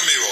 en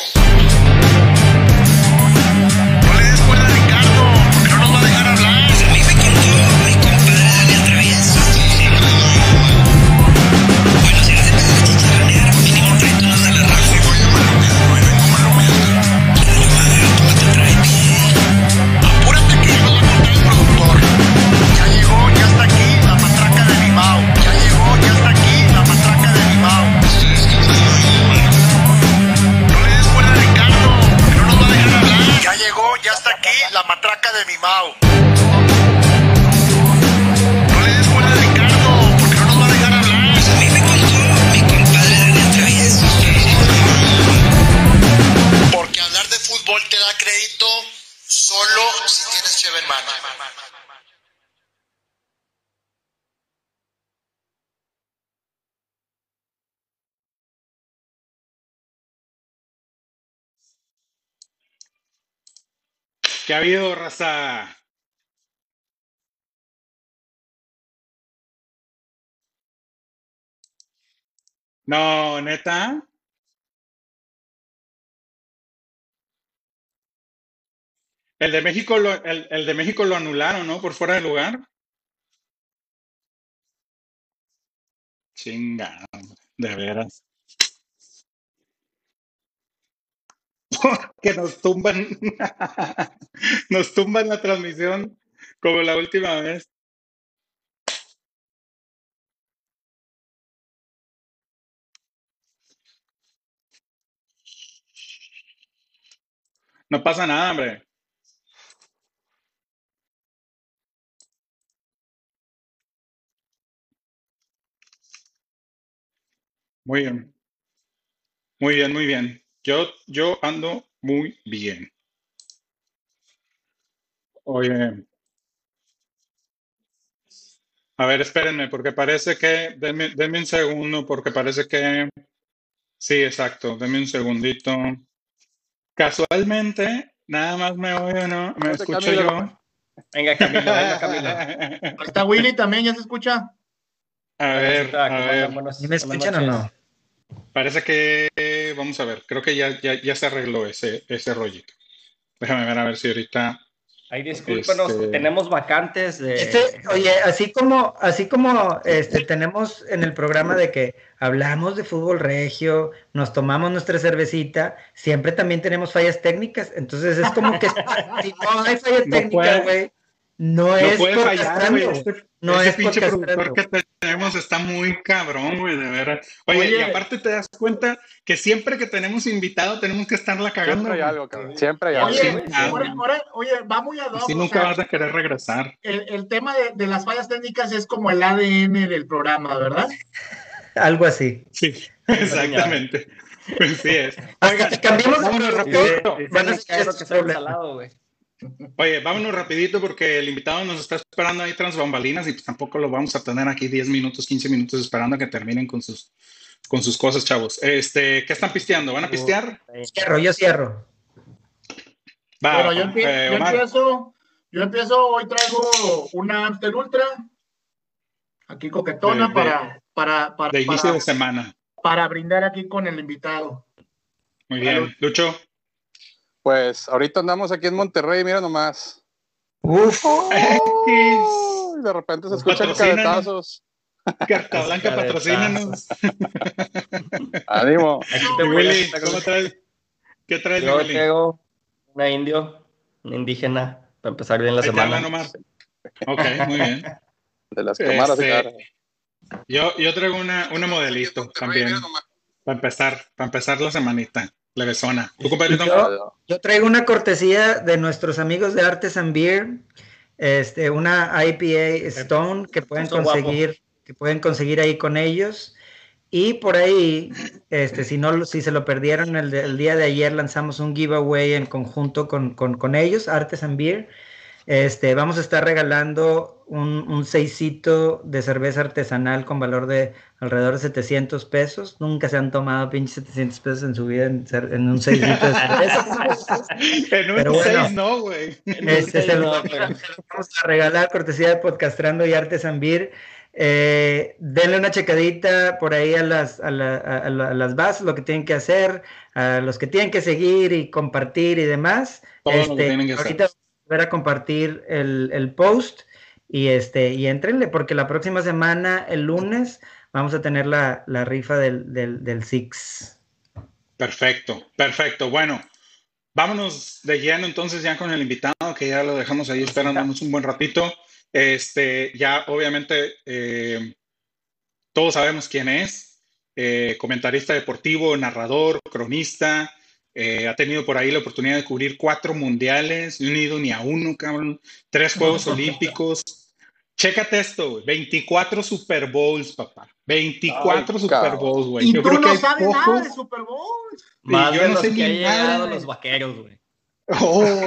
¿Qué ha habido, raza? No, neta. El de México lo, el, el de México lo anularon, ¿no? Por fuera de lugar. Chinga, de veras. Que nos tumban, nos tumban la transmisión como la última vez. No pasa nada, hombre. Muy bien, muy bien, muy bien. Yo, yo ando muy bien. Oye, a ver, espérenme, porque parece que, denme, denme un segundo, porque parece que, sí, exacto, denme un segundito. Casualmente, nada más me oye, ¿no? Me escucho Camilo. yo. Venga, Camilo, venga, Camilo. Está Willy también, ¿ya se escucha? A ver, a ver, mandan buenas- ¿Sí me escuchan o no? parece que, vamos a ver, creo que ya, ya, ya se arregló ese, ese rollito. Déjame ver a ver si ahorita, Ahí discúlpenos, Este- tenemos vacantes de... Este, oye, así como, así como este, tenemos en el programa de que hablamos de fútbol regio, nos tomamos nuestra cervecita, siempre también tenemos fallas técnicas. Entonces es como que si no hay fallas No técnicas, güey, no, no es puede fallar, güey. Este, No ese es por pinche productor que tenemos está muy cabrón, güey, de veras. Oye, Oye. y aparte te das cuenta que siempre que tenemos invitado tenemos que estarla cagando. Siempre hay algo, cabrón. Siempre hay algo. Oye, sí, ah, ahora, ahora- oye, va muy ad hoc, Así o nunca sea, vas a querer regresar. el, el tema de, de las fallas técnicas es como el ADN del programa, ¿verdad? Algo así. Sí, exactamente. Pues sí es. Hasta Oigan, que cambiemos de vámonos productor, rapidito. Oye, vámonos rapidito porque el invitado nos está esperando ahí tras bambalinas y pues tampoco lo vamos a tener aquí 10 minutos, 15 minutos esperando a que terminen con sus, con sus cosas, chavos. Este, ¿qué están pisteando? ¿Van a pistear? Cierro, yo cierro. Va, Pero yo, empie- eh, yo empiezo, yo empiezo, hoy traigo una Amstel Ultra, aquí coquetona De- de- para, para, para, de inicio para, de semana. para brindar aquí con el invitado. Muy bien. Lucho. Pues ahorita andamos aquí en Monterrey, mira nomás. Uf, Uy, de repente se escuchan cabezazos. Carta Blanca, patrocínanos. Ánimo. Willy, ¿cómo traes? ¿Qué traes, Yo Willy? traigo una indio, una indígena, para empezar bien la Ahí semana. Omar. Ok, muy bien. De las tomadas de Este. Yo, yo traigo una, una modelito también. Para empezar, para empezar la semanita. Yo- Yo traigo una cortesía de nuestros amigos de Artisan Beer, este, una IPA Stone que pueden guapo. conseguir, que pueden conseguir ahí con ellos. Y por ahí, este, si no, si se lo perdieron el, de- el día de ayer, lanzamos un giveaway en conjunto con, con, con ellos, Artisan Beer. Este, vamos a estar regalando un, un seisito de cerveza artesanal con valor de alrededor de 700 pesos. Nunca se han tomado pinches 700 pesos en su vida en, un seisito de cerveza. En un Pero bueno. 6 no, güey. Este, se, lo, se vamos a regalar cortesía de Podcastrando y Artesan Beer. Eh, denle una checadita por ahí a las, a, la- a la- a las bases, lo que tienen que hacer, a los que tienen que seguir y compartir y demás. Todo lo que Este, tienen que hacer. ahorita a volver a compartir el, el post y este y entrenle porque la próxima semana, el lunes, vamos a tener la, la rifa del, del, del Six. Perfecto, perfecto. Bueno, vámonos de lleno entonces ya con el invitado, que ya lo dejamos ahí esperándonos un buen ratito. Este, ya obviamente eh, todos sabemos quién es. eh, comentarista deportivo, narrador, cronista. Eh, ha tenido por ahí la oportunidad de cubrir cuatro mundiales, no he ido ni a uno, cabrón. Tres Juegos Olímpicos. Chécate esto, güey, 24 Super Bowls, papá. 24 Ay, Super. Bowls, güey. Y Yo tú creo que no hay sabes nada de Super Bowl. Más yo de no los sé que ni nada. los vaqueros, güey. Oh.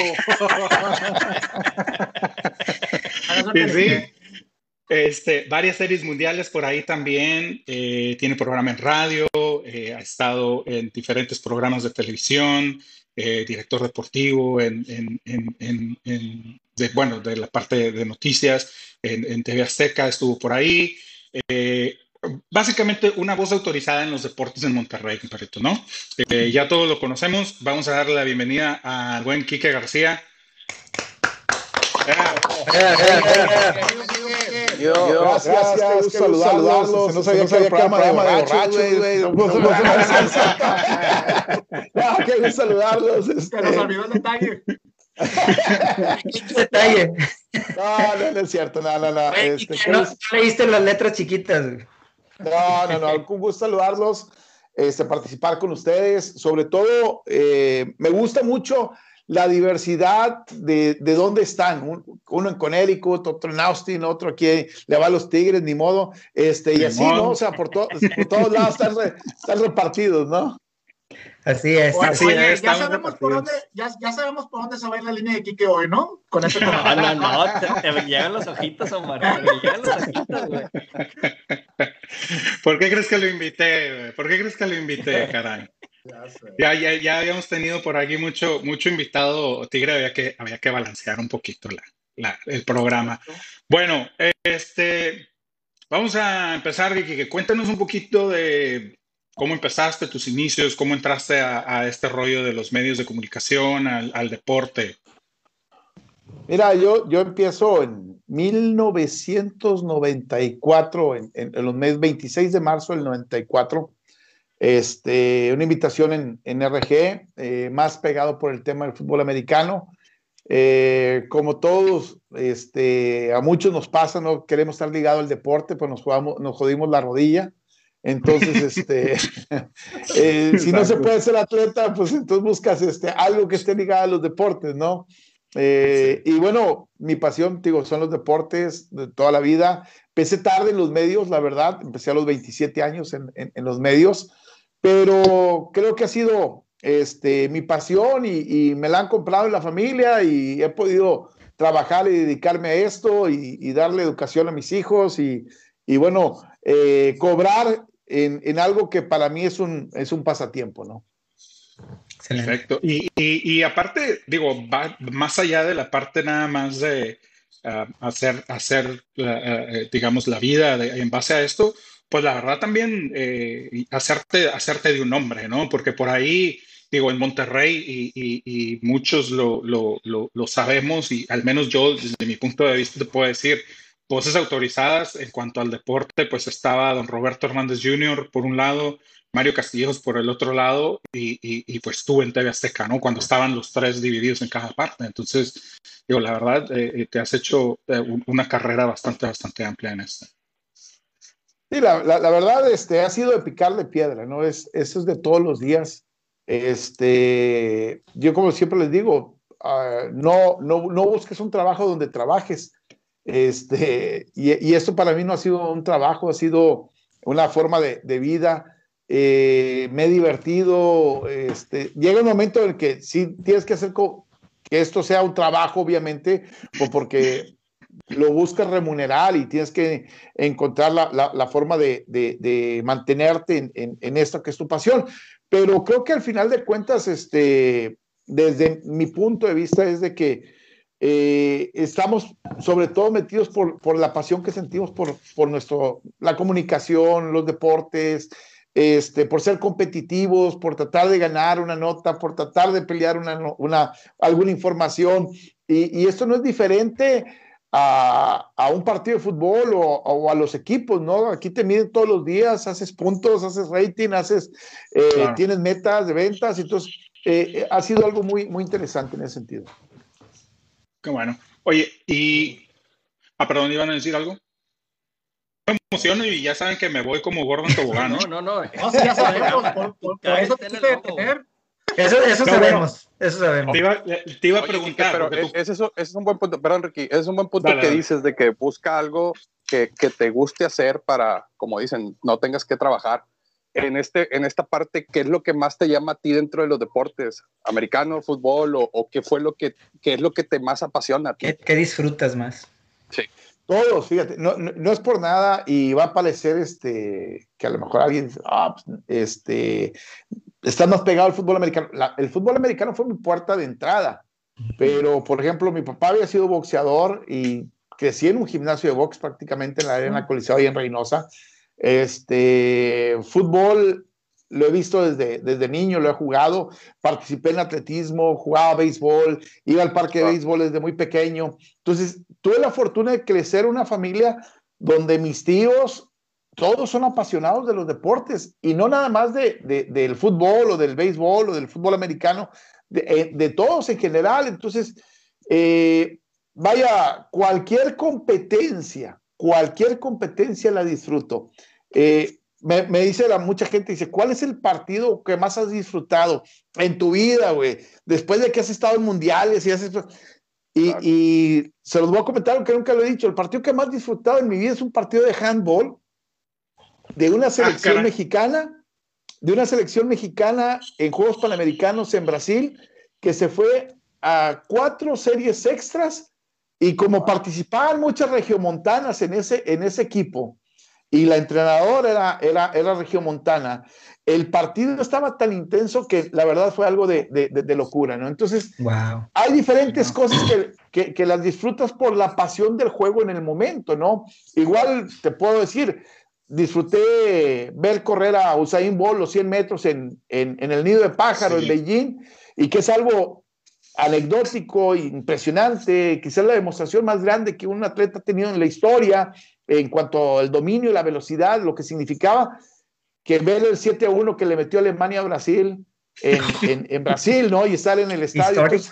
Sí, sí. Este, varias series mundiales por ahí también. eh, tiene programa en radio, eh, ha estado en diferentes programas de televisión, eh, director deportivo en, bueno, de la parte de noticias en, TV Azteca, estuvo por ahí. Eh, básicamente una voz autorizada en los deportes en Monterrey, compadrito, ¿no? Eh, ya todos lo conocemos. Vamos a darle la bienvenida al buen Quique García. Yo, Gracias, qué gusto saludarlos. No sabía que había programa de borrachos, güey. No, qué gusto saludarlos. Se nos este. olvidó el detalle. Detalle. No, no, no es cierto, no, no, no. Este, que qué no, leíste las letras chiquitas. No, no, no, un gusto saludarlos, este, participar con ustedes. Sobre todo, eh, me gusta mucho la diversidad de, de dónde están. Un- uno en Connecticut, otro en Austin, otro aquí le va a los Tigres, ni modo. Este, y así. ¿no? O sea, por, to- por todos lados están, re- están repartidos, ¿no? Así es. Oye, Así oye, es, ya sabemos por dónde, ya, ya sabemos por dónde se va a ir la línea de Quique hoy, ¿no? Con este No, no, no, te, te llegan los ojitos, Omar. Te llegan los ojitos, güey. ¿Por qué crees que lo invité? güey? ¿Por qué crees que lo invité, caray? Ya. Ya, ya, ya habíamos tenido por aquí mucho, mucho invitado tigre, había que, había que balancear un poquito la, la- el programa. Bueno, este, vamos a empezar, Vicky, que cuéntanos un poquito de cómo empezaste tus inicios, cómo entraste a, a este rollo de los medios de comunicación, al, al deporte. Mira, yo, yo empiezo en 1994, en, en- en los meses 26 de marzo del 94, este, una invitación en, en RG, eh, más pegado por el tema del fútbol americano. Eh, como todos, este, a muchos nos pasa, no queremos estar ligados al deporte, pues nos, jugamos, nos jodimos la rodilla. Entonces, este, eh, si no se puede ser atleta, pues entonces buscas este, algo que esté ligado a los deportes, ¿no? Eh, Y bueno, mi pasión, digo, son los deportes de toda la vida. Empecé tarde en los medios, la verdad, empecé a los 27 años en, en- en los medios, pero creo que ha sido este, mi pasión y, y me la han comprado en la familia y he podido trabajar y dedicarme a esto y, y darle educación a mis hijos y, y bueno, eh, cobrar en, en algo que para mí es un, es un pasatiempo, ¿no? Excelente. Perfecto. Y, y, y aparte, digo, va más allá de la parte nada más de ah, hacer, hacer la, eh, digamos, la vida de- en base a esto, pues la verdad también eh, hacerte, hacerte de un nombre, ¿no? Porque por ahí, digo, en Monterrey y, muchos lo, lo, lo, sabemos y al menos yo, desde mi punto de vista, te puedo decir, voces autorizadas en cuanto al deporte, pues estaba don Roberto Hernández Jr. por un lado, Mario Castillejos por el otro lado y, y- pues tú en TV Azteca, ¿no? Cuando estaban los tres divididos en cada parte. Entonces, digo, la verdad, eh, eh, te has hecho un- una carrera bastante, bastante amplia en esto. Sí, la, la- la verdad, este, ha sido de picarle piedra, ¿no? Es, eso es de todos los días. Este, yo como siempre les digo, ah, no, no, no busques un trabajo donde trabajes. Este, y, y esto para mí no ha sido un trabajo, ha sido una forma de, de vida. Eh, me he divertido. Este, llega un momento en el que sí tienes que hacer que esto sea un trabajo, obviamente, pues porque lo buscas remunerar y tienes que encontrar la, la- la forma de, de- de mantenerte en, en- en esto que es tu pasión. Pero creo que al final de cuentas, este, desde mi punto de vista, es de que eh, estamos sobre todo metidos por, por la pasión que sentimos por, por nuestro, la comunicación, los deportes, este, por ser competitivos, por tratar de ganar una nota, por tratar de pelear una, una, alguna información. Y, y esto no es diferente a, a un partido de fútbol o, o a los equipos, ¿no? Aquí te miden todos los días, haces puntos, haces rating, haces, eh, Claro. tienes metas de ventas, entonces eh, eh, ha sido algo muy, muy interesante en ese sentido. Qué bueno. Oye, y. Ah, perdón, iban a decir algo. Me emociono y ya saben que me voy como gordo en tobogán, ¿no? No, no, no. No, ya sabemos, por, por- por eso te detener. Eso, eso No, sabemos, eso sabemos. Te iba, te iba a Oye, preguntar. Quique, pero tú- e- ese, es, ese es un buen punto, perdón Ricky, ese es un buen punto Dale, que dale. dices de que busca algo que, que te guste hacer para, como dicen, no tengas que trabajar. En, este, en esta parte, ¿qué es lo que más te llama a ti dentro de los deportes? ¿Americano, fútbol o, o qué fue lo que, qué es lo que te más apasiona a ti? ¿Qué, qué disfrutas más? Todos, fíjate, no, no, no es por nada y va a parecer este, que a lo mejor alguien dice, ah, pues, este, estás más pegado al fútbol americano. La- el fútbol americano fue mi puerta de entrada, pero por ejemplo, mi papá había sido boxeador y crecí en un gimnasio de box prácticamente en la arena Coliseo y en Reynosa. Este, fútbol lo he visto desde, desde niño, lo he jugado, participé en atletismo, jugaba béisbol, iba al parque de béisbol desde muy pequeño. Entonces, tuve la fortuna de crecer en una familia donde mis tíos, todos son apasionados de los deportes y no nada más de, de- del fútbol o del béisbol o del fútbol americano, de, eh, de todos en general. Entonces, eh, vaya, cualquier competencia, cualquier competencia la disfruto. Eh, me, me dice la, mucha gente, dice, ¿cuál es el partido que más has disfrutado en tu vida, güey? Después de que has estado en mundiales y haces... Y, y se los voy a comentar, aunque nunca lo he dicho, el partido que más he disfrutado en mi vida es un partido de handball de una selección caray. mexicana, de una selección mexicana en Juegos Panamericanos en Brasil, que se fue a cuatro series extras y como participaban muchas regiomontanas en ese, en ese equipo y la entrenadora era, era, era regiomontana, el partido estaba tan intenso que la verdad fue algo de, de- locura, ¿no? Entonces, Wow. hay diferentes cosas que, que- que las disfrutas por la pasión del juego en el momento, ¿no? Igual te puedo decir, disfruté ver correr a Usain Bolt los 100 metros en, en- en el nido de pájaro Sí. en Beijing y que es algo anecdótico, impresionante, quizás la demostración más grande que un atleta ha tenido en la historia en cuanto al dominio, la velocidad, lo que significaba que ver el 7 a 1 que le metió Alemania a Brasil en, en- Brasil, ¿no? Y estar en el estadio. Entonces,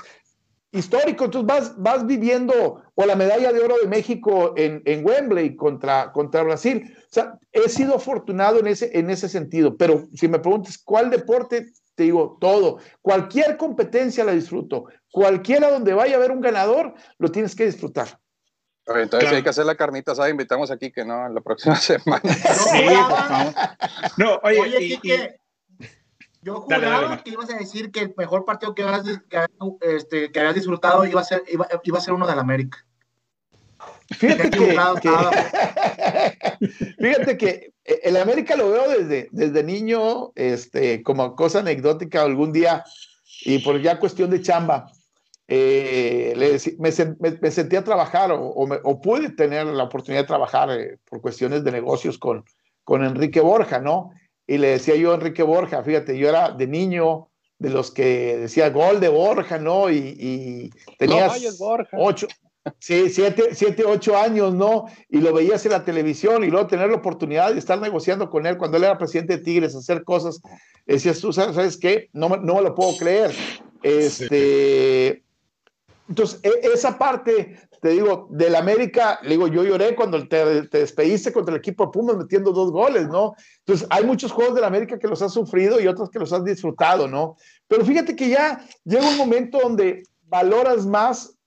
histórico, entonces vas, vas viviendo, o la medalla de oro de México en, en Wembley contra, contra Brasil. O sea, he sido afortunado en ese, en ese sentido, pero si me preguntas cuál deporte, te digo todo. Cualquier competencia la disfruto. Cualquiera donde vaya a haber un ganador, lo tienes que disfrutar. Entonces, Claro. si hay que hacer la carnita asada, invitamos aquí que no, la próxima semana. Yo Sí, por favor. No, oye, oye, y- y- Quique, yo Dale, juraba dale, Mar. que ibas a decir que el mejor partido que habías, que, este, que habías disfrutado iba a ser, iba, iba a ser uno del América. Fíjate que, que- fíjate que eh, el América lo veo desde, desde niño, este, como cosa anecdótica algún día, y por ya cuestión de chamba, eh, le me, me- me senté a trabajar o, o me- o pude tener la oportunidad de trabajar eh, por cuestiones de negocios con, con Enrique Borja, ¿no? Y le decía yo a Enrique Borja, fíjate, yo era de niño de los que decía gol de Borja, ¿no? Y, y tenías Borja. ocho, sí, siete, siete, ocho años, ¿no? Y lo veías en la televisión y luego tener la oportunidad de estar negociando con él cuando él era presidente de Tigres, hacer cosas, decías tú, ¿sabes, ¿sabes qué? No, me- no me lo puedo creer. Este, entonces, e- esa parte, te digo, del América, le digo, yo lloré cuando te, te despediste contra el equipo de Pumas metiendo dos goles, ¿no? Entonces, hay muchos juegos del América que los has sufrido y otros que los has disfrutado, ¿no? Pero fíjate que ya llega un momento donde valoras más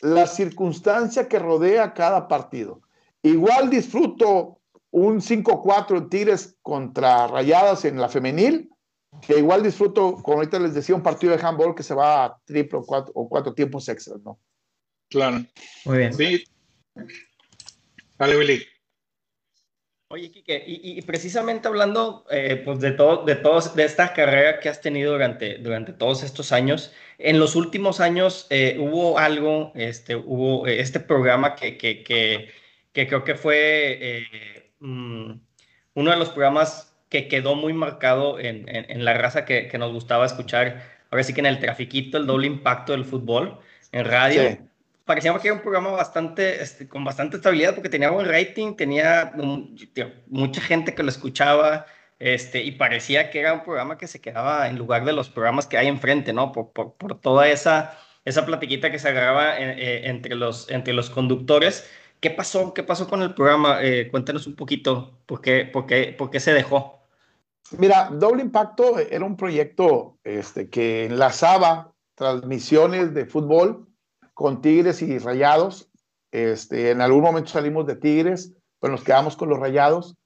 la circunstancia que rodea cada partido. Igual disfruto un 5-4 en Tigres contra Rayadas en la femenil, que igual disfruto, como ahorita les decía, un partido de handball que se va a triple o cuatro, o cuatro tiempos extras, ¿no? Claro. Muy bien. Sí. Dale, Willy. Oye, Quique, y, y precisamente hablando eh, pues de, todo, de, todos, de esta carrera que has tenido durante, durante todos estos años, en los últimos años eh, hubo algo, este, hubo eh, este programa que, que, que, que creo que fue eh, mm, uno de los programas que quedó muy marcado en, en, en la raza que, que, nos gustaba escuchar, ahora sí que en el trafiquito, el doble impacto del fútbol en radio. Sí parecía que era un programa bastante, este, con bastante estabilidad porque tenía buen rating, tenía um, tío, mucha gente que lo escuchaba este, y parecía que era un programa que se quedaba en lugar de los programas que hay enfrente, ¿no? Por, por, por toda esa, esa platiquita que se agarraba en, eh, entre, los, entre los conductores. ¿Qué pasó? ¿Qué pasó con el programa? Eh, cuéntanos un poquito, ¿por qué, por, qué, ¿por qué se dejó? Mira, Doble Impacto era un proyecto este, que enlazaba transmisiones de fútbol con Tigres y Rayados. Este, en algún momento salimos de Tigres, pues nos quedamos con los Rayados.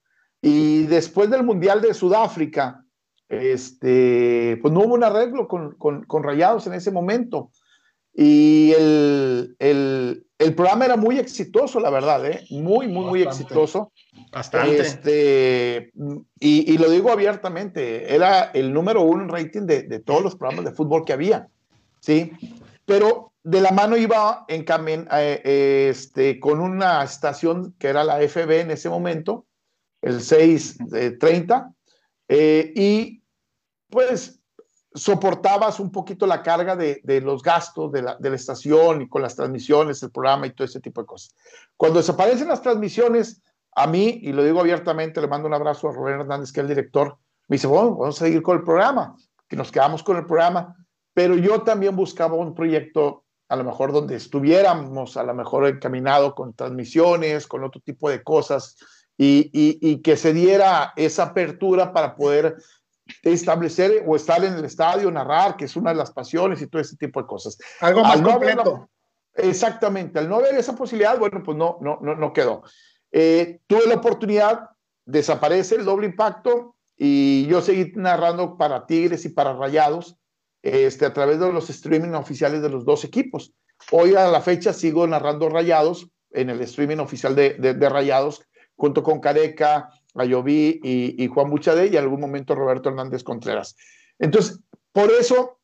Y después del Mundial de Sudáfrica, este, pues no hubo un arreglo con, con, con Rayados en ese momento. Y el, el, el, programa era muy exitoso, la verdad, ¿eh? muy, muy, muy Bastante. exitoso. Bastante. Este, y, y, lo digo abiertamente, era el número uno en rating de, de todos los programas de fútbol que había. ¿sí? Pero de la mano iba en camin, eh, este, con una estación que era la FB en ese momento, el 630, eh, y pues soportabas un poquito la carga de, de los gastos de la, de la, estación y con las transmisiones, el programa y todo ese tipo de cosas. Cuando desaparecen las transmisiones, a mí, y lo digo abiertamente, le mando un abrazo a Rubén Hernández, que es el director, me dice, bueno, vamos a seguir con el programa, que nos quedamos con el programa, pero yo también buscaba un proyecto a lo mejor donde estuviéramos, a lo mejor encaminado con transmisiones, con otro tipo de cosas, y, y, y, que se diera esa apertura para poder establecer o estar en el estadio, narrar, que es una de las pasiones y todo ese tipo de cosas. Algo más completo. La, exactamente, al no ver esa posibilidad, bueno, pues no, no, no, no quedó. Eh, tuve la oportunidad, desaparece el doble impacto y yo seguí narrando para Tigres y para Rayados este, a través de los streaming oficiales de los dos equipos. Hoy a la fecha sigo narrando Rayados en el streaming oficial de, de, de Rayados, junto con Careca, Ayoví y, y Juan Buchade y en algún momento Roberto Hernández Contreras. Entonces, por eso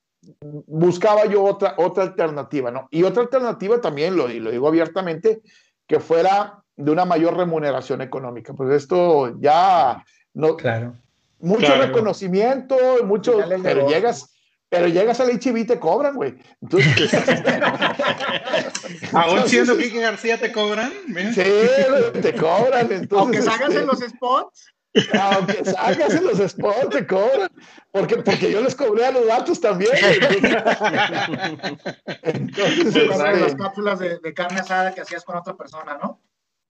buscaba yo otra, otra alternativa, ¿no? Y otra alternativa también, lo, y lo digo abiertamente, que fuera de una mayor remuneración económica. Pues esto ya no. Claro. Mucho Claro. reconocimiento, mucho, pero llegas, pero llegas al HB y te cobran, güey. Entonces, Aún siendo Kike García te cobran. Mira. sí, te cobran. Entonces, Aunque salgas este, en los spots, Aunque salgas en los spots, te cobran. Porque, porque yo les cobré a los datos también. Entonces, con las este, cápsulas de, de carne asada que hacías con otra persona, ¿no?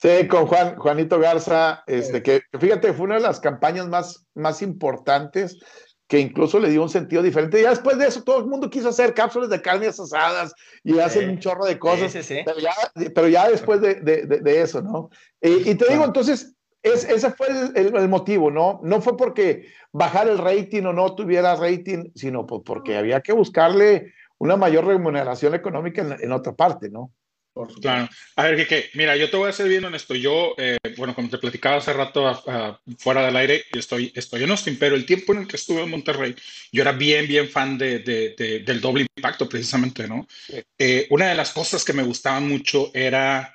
sí, con Juan, Juanito Garza, este, que que fíjate, fue una de las campañas más, más importantes que incluso le dio un sentido diferente. Y ya después de eso, todo el mundo quiso hacer cápsulas de carnes asadas y hacen un chorro de cosas. Sí, sí, sí. Pero, ya, pero ya después de, de, de, de eso, ¿no? Y, y te digo, entonces, es, ese fue el, el, el, motivo, ¿no? No fue porque bajar el rating o no tuviera rating, sino pues porque había que buscarle una mayor remuneración económica en, en otra parte, ¿no? Claro. A ver, Kike, mira, yo te voy a ser bien honesto. Yo, eh, bueno, como te platicaba hace rato a, fuera del aire, yo estoy, estoy en Austin, pero el tiempo en el que estuve en Monterrey, yo era bien, bien fan de, de, de, del doble impacto, precisamente, ¿no? Sí. Eh, una de las cosas que me gustaban mucho era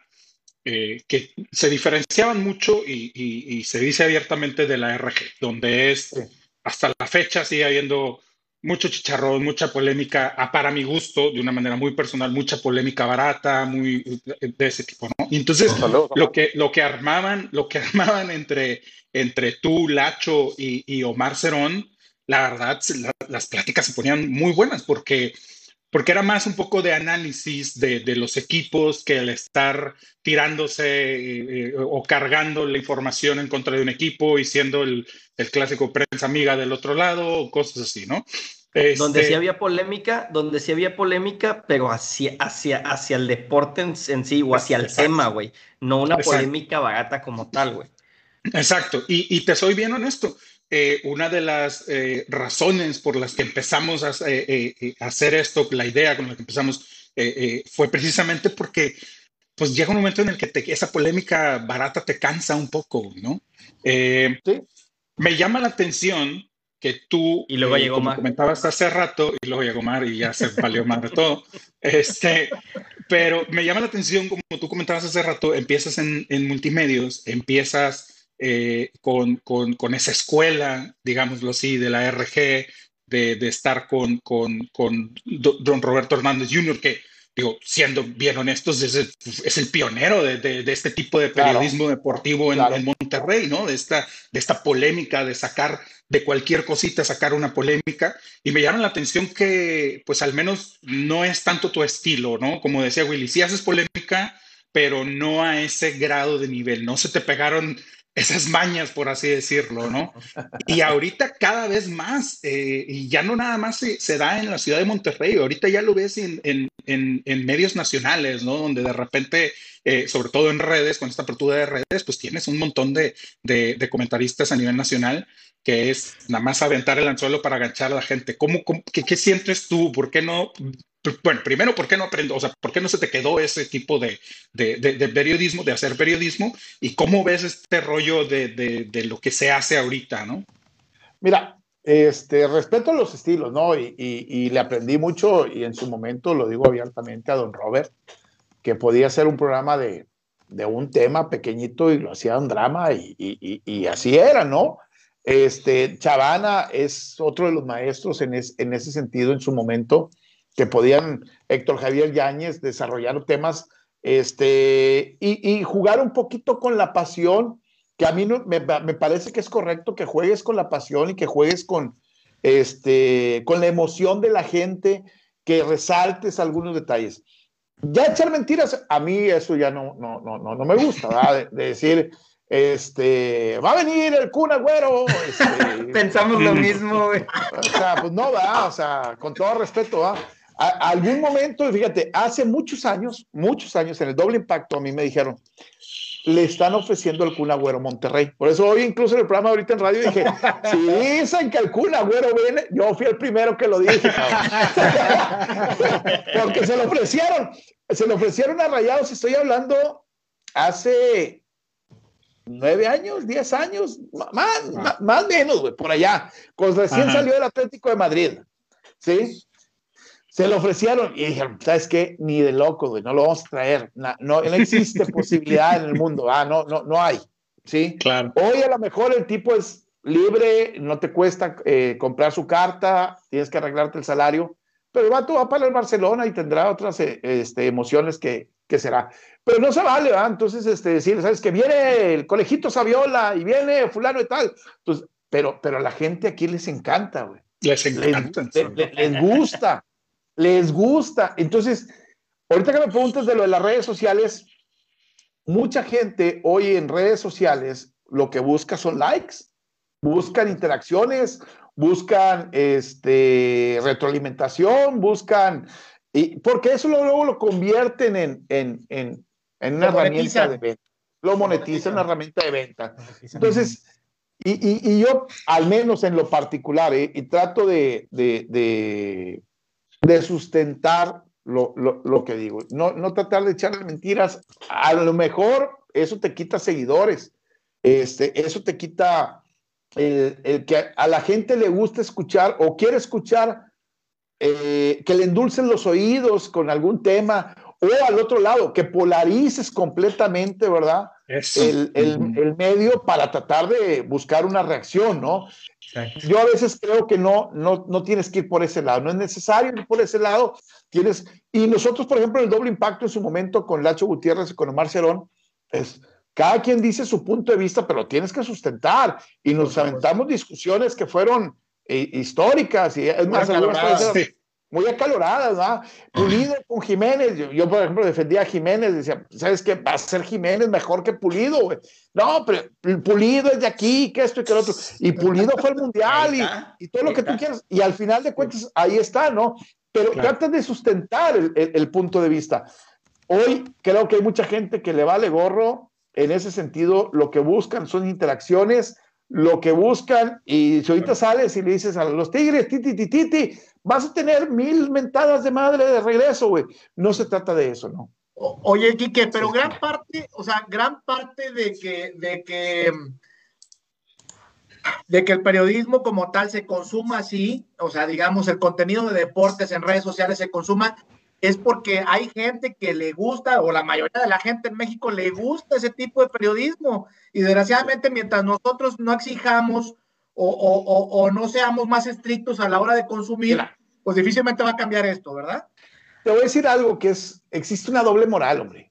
eh, que se diferenciaban mucho y, y, y, se dice abiertamente de la RG, donde es, sí. hasta la fecha sigue habiendo mucho chicharrón, mucha polémica, para mi gusto, de una manera muy personal, mucha polémica barata, muy de ese tipo, ¿no? Y entonces, lo que, lo que armaban, lo que armaban entre, entre tú, Lacho y, y Omar Cerón, la verdad, la, las pláticas se ponían muy buenas porque, porque era más un poco de análisis de, de los equipos que el estar tirándose eh, o cargando la información en contra de un equipo y siendo el, el clásico prensa amiga del otro lado o cosas así, ¿no? Este... Donde sí había polémica, donde sí había polémica, pero hacia, hacia, hacia el deporte en, sí o hacia el tema, güey. No una Exacto. polémica barata como tal, güey. Exacto. Y, y, te soy bien honesto. Eh, una de las eh, razones por las que empezamos a, eh, a, hacer esto, la idea con la que empezamos, eh, fue precisamente porque pues llega un momento en el que te- esa polémica barata te cansa un poco, ¿no? Eh, Sí. Me llama la atención que tú, Y luego eh, llegó como Mar. comentabas hace rato, y luego llegó Mar y ya se valió madre todo, este, pero me llama la atención, como tú comentabas hace rato, empiezas en, en multimedios, empiezas eh, con, con, con esa escuela, digámoslo así, de la RG, de, de estar con, con, con Do- don Roberto Hernández Jr., que, digo, siendo bien honestos, es el, es el pionero de, de- de este tipo de Claro. periodismo deportivo en, Claro. en Monterrey, ¿no? De esta, de esta polémica, de sacar de cualquier cosita, sacar una polémica. Y me llama la atención que, pues al menos no es tanto tu estilo, ¿no? Como decía Willy, sí haces polémica, pero no a ese grado de nivel, no se te pegaron esas mañas, por así decirlo, ¿no? Y ahorita cada vez más, eh, y ya no nada más se, se da en la ciudad de Monterrey, ahorita ya lo ves en, en- medios nacionales, ¿no? Donde de repente, eh, sobre todo en redes, con esta apertura de redes, pues tienes un montón de- de comentaristas a nivel nacional que es nada más aventar el anzuelo para agachar a la gente. ¿Cómo, cómo- qué, qué sientes tú? ¿Por qué no? Bueno, primero, ¿por qué no aprendió? O sea, ¿por qué no se te quedó ese tipo de, de- de- de periodismo, de hacer periodismo? ¿Y cómo ves este rollo de, lo que se hace ahorita, no? Mira, este, respeto los estilos, ¿no? Y, y- y le aprendí mucho y en su momento lo digo abiertamente a don Robert, que podía hacer un programa de, de un tema pequeñito y lo hacía un drama y, y- y- y así era, ¿no? Este, Chavana es otro de los maestros en, es- en ese sentido en su momento, que podían, Héctor Javier Yáñez, desarrollar temas este, y, jugar un poquito con la pasión que a mí me, parece que es correcto que juegues con la pasión y que juegues con, este, con la emoción de la gente, que resaltes algunos detalles. Ya echar mentiras, a mí eso ya no, no, no, no, no me gusta, de decir, este, va a venir el Kun Agüero. este, Pensamos lo mismo, güey. o sea, pues no va, o sea, con todo respeto, ¿va? A- algún momento, fíjate, hace muchos años, muchos años, en el doble impacto, a mí me dijeron, le están ofreciendo el Kun Agüero Monterrey. Por eso hoy, incluso en el programa ahorita en radio, dije, si dicen que el Kun Agüero viene, yo fui el primero que lo dije. Porque se lo ofrecieron, se lo ofrecieron a Rayados, estoy hablando hace nueve años, diez años, más, más, más menos, güey, por allá. Cuando recién Ajá. salió del Atlético de Madrid, ¿sí? Se lo ofrecieron y dijeron, ¿sabes qué? Ni de loco, güey, no lo vamos a traer. No, no existe posibilidad en el mundo, ah, no, no, no hay, ¿sí? Claro. Hoy a lo mejor el tipo es libre, no te cuesta eh, comprar su carta, tienes que arreglarte el salario, pero el vato va para el Barcelona y tendrá otras eh, este, emociones que, que será. Pero no se vale, ¿verdad? Entonces, este, decir, ¿sabes? Que viene el conejito Saviola y viene fulano y tal. Entonces, pero, pero a la gente aquí les encanta, güey. Les Les, encanta. le- le- les gusta, les gusta. Entonces, ahorita que me preguntas de lo de las redes sociales, mucha gente hoy en redes sociales lo que busca son likes, buscan interacciones, buscan este, retroalimentación, buscan, y porque eso luego, lo convierten en, en, en, en una Lo herramienta monetizan. de venta. Lo monetizan en una herramienta de venta. Entonces, y, y- y yo, al menos en lo particular, ¿eh? y trato de, de, de, de sustentar lo, lo, lo que digo. No, no tratar de echarle mentiras. A lo mejor eso te quita seguidores. Este, eso te quita el, el que a la gente le gusta escuchar o quiere escuchar eh, que le endulcen los oídos con algún tema o al otro lado, que polarices completamente, ¿verdad? El, el- medio para tratar de buscar una reacción, ¿no? Exacto. Yo a veces creo que no, no, no tienes que ir por ese lado, no es necesario ir por ese lado. Tienes, y nosotros, por ejemplo, el doble impacto en su momento con Lacho Gutiérrez y con Omar Cerón, es cada quien dice su punto de vista, pero tienes que sustentar. Y nos aventamos discusiones que fueron históricas y es más, algunas pueden acaloradas. Sí. muy acaloradas, ¿verdad? Pulido con Jiménez. Yo, yo, por ejemplo, defendía a Jiménez, decía, ¿sabes qué? Va a ser Jiménez mejor que Pulido, güey. No, pero Pulido es de aquí, que esto y que lo otro. Y Pulido fue al Mundial y, y todo lo que tú quieras. Y al final de cuentas, ahí está, ¿no? Pero Claro. trata de sustentar el, el- el punto de vista. Hoy creo que hay mucha gente que le vale gorro. En ese sentido, lo que buscan son interacciones, lo que buscan, y si ahorita sales y le dices a los tigres, titi, titi, titi, vas a tener mil mentadas de madre de regreso, güey. No se trata de eso, ¿no? O- Oye, Quique, pero gran parte, o sea, gran parte de que, de que, de que el periodismo como tal se consuma así, o sea, digamos, el contenido de deportes en redes sociales se consuma, es porque hay gente que le gusta, o la mayoría de la gente en México le gusta ese tipo de periodismo. Y desgraciadamente, mientras nosotros no exijamos o, o- o- o no seamos más estrictos a la hora de consumir, pues difícilmente va a cambiar esto, ¿verdad? Te voy a decir algo que es, existe una doble moral, hombre.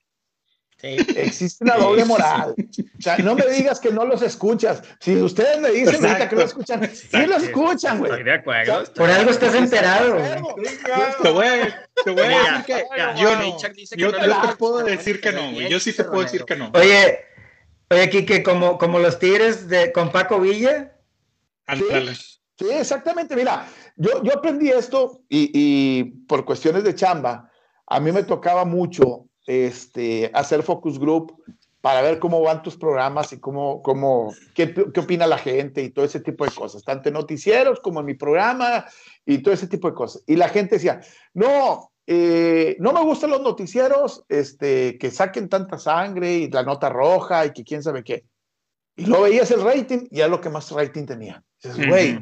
Sí. Existe una doble moral. O sea, no me digas que no los escuchas. Si ustedes me dicen ahorita que no escuchan, sí lo escuchan, Estoy güey. de acuerdo. estoy Por algo estás enterado. güey. Te voy, a- te voy a decir que ya, yo no. Dice que Yo, no yo te puedo decir que no, güey. Yo sí te puedo decir que no. Oye, oye, Kike, como, como los Tigres de, con Paco Villa, Ándale. Sí, exactamente. Mira, yo, yo aprendí esto y, y por cuestiones de chamba, a mí me tocaba mucho este, hacer focus group para ver cómo van tus programas y cómo, cómo, qué, qué opina la gente y todo ese tipo de cosas, tanto en noticieros como en mi programa y todo ese tipo de cosas. Y la gente decía, no, eh, no me gustan los noticieros este, que saquen tanta sangre y la nota roja y que quién sabe qué. Y luego veías el rating y era lo que más rating tenía. Dices, güey,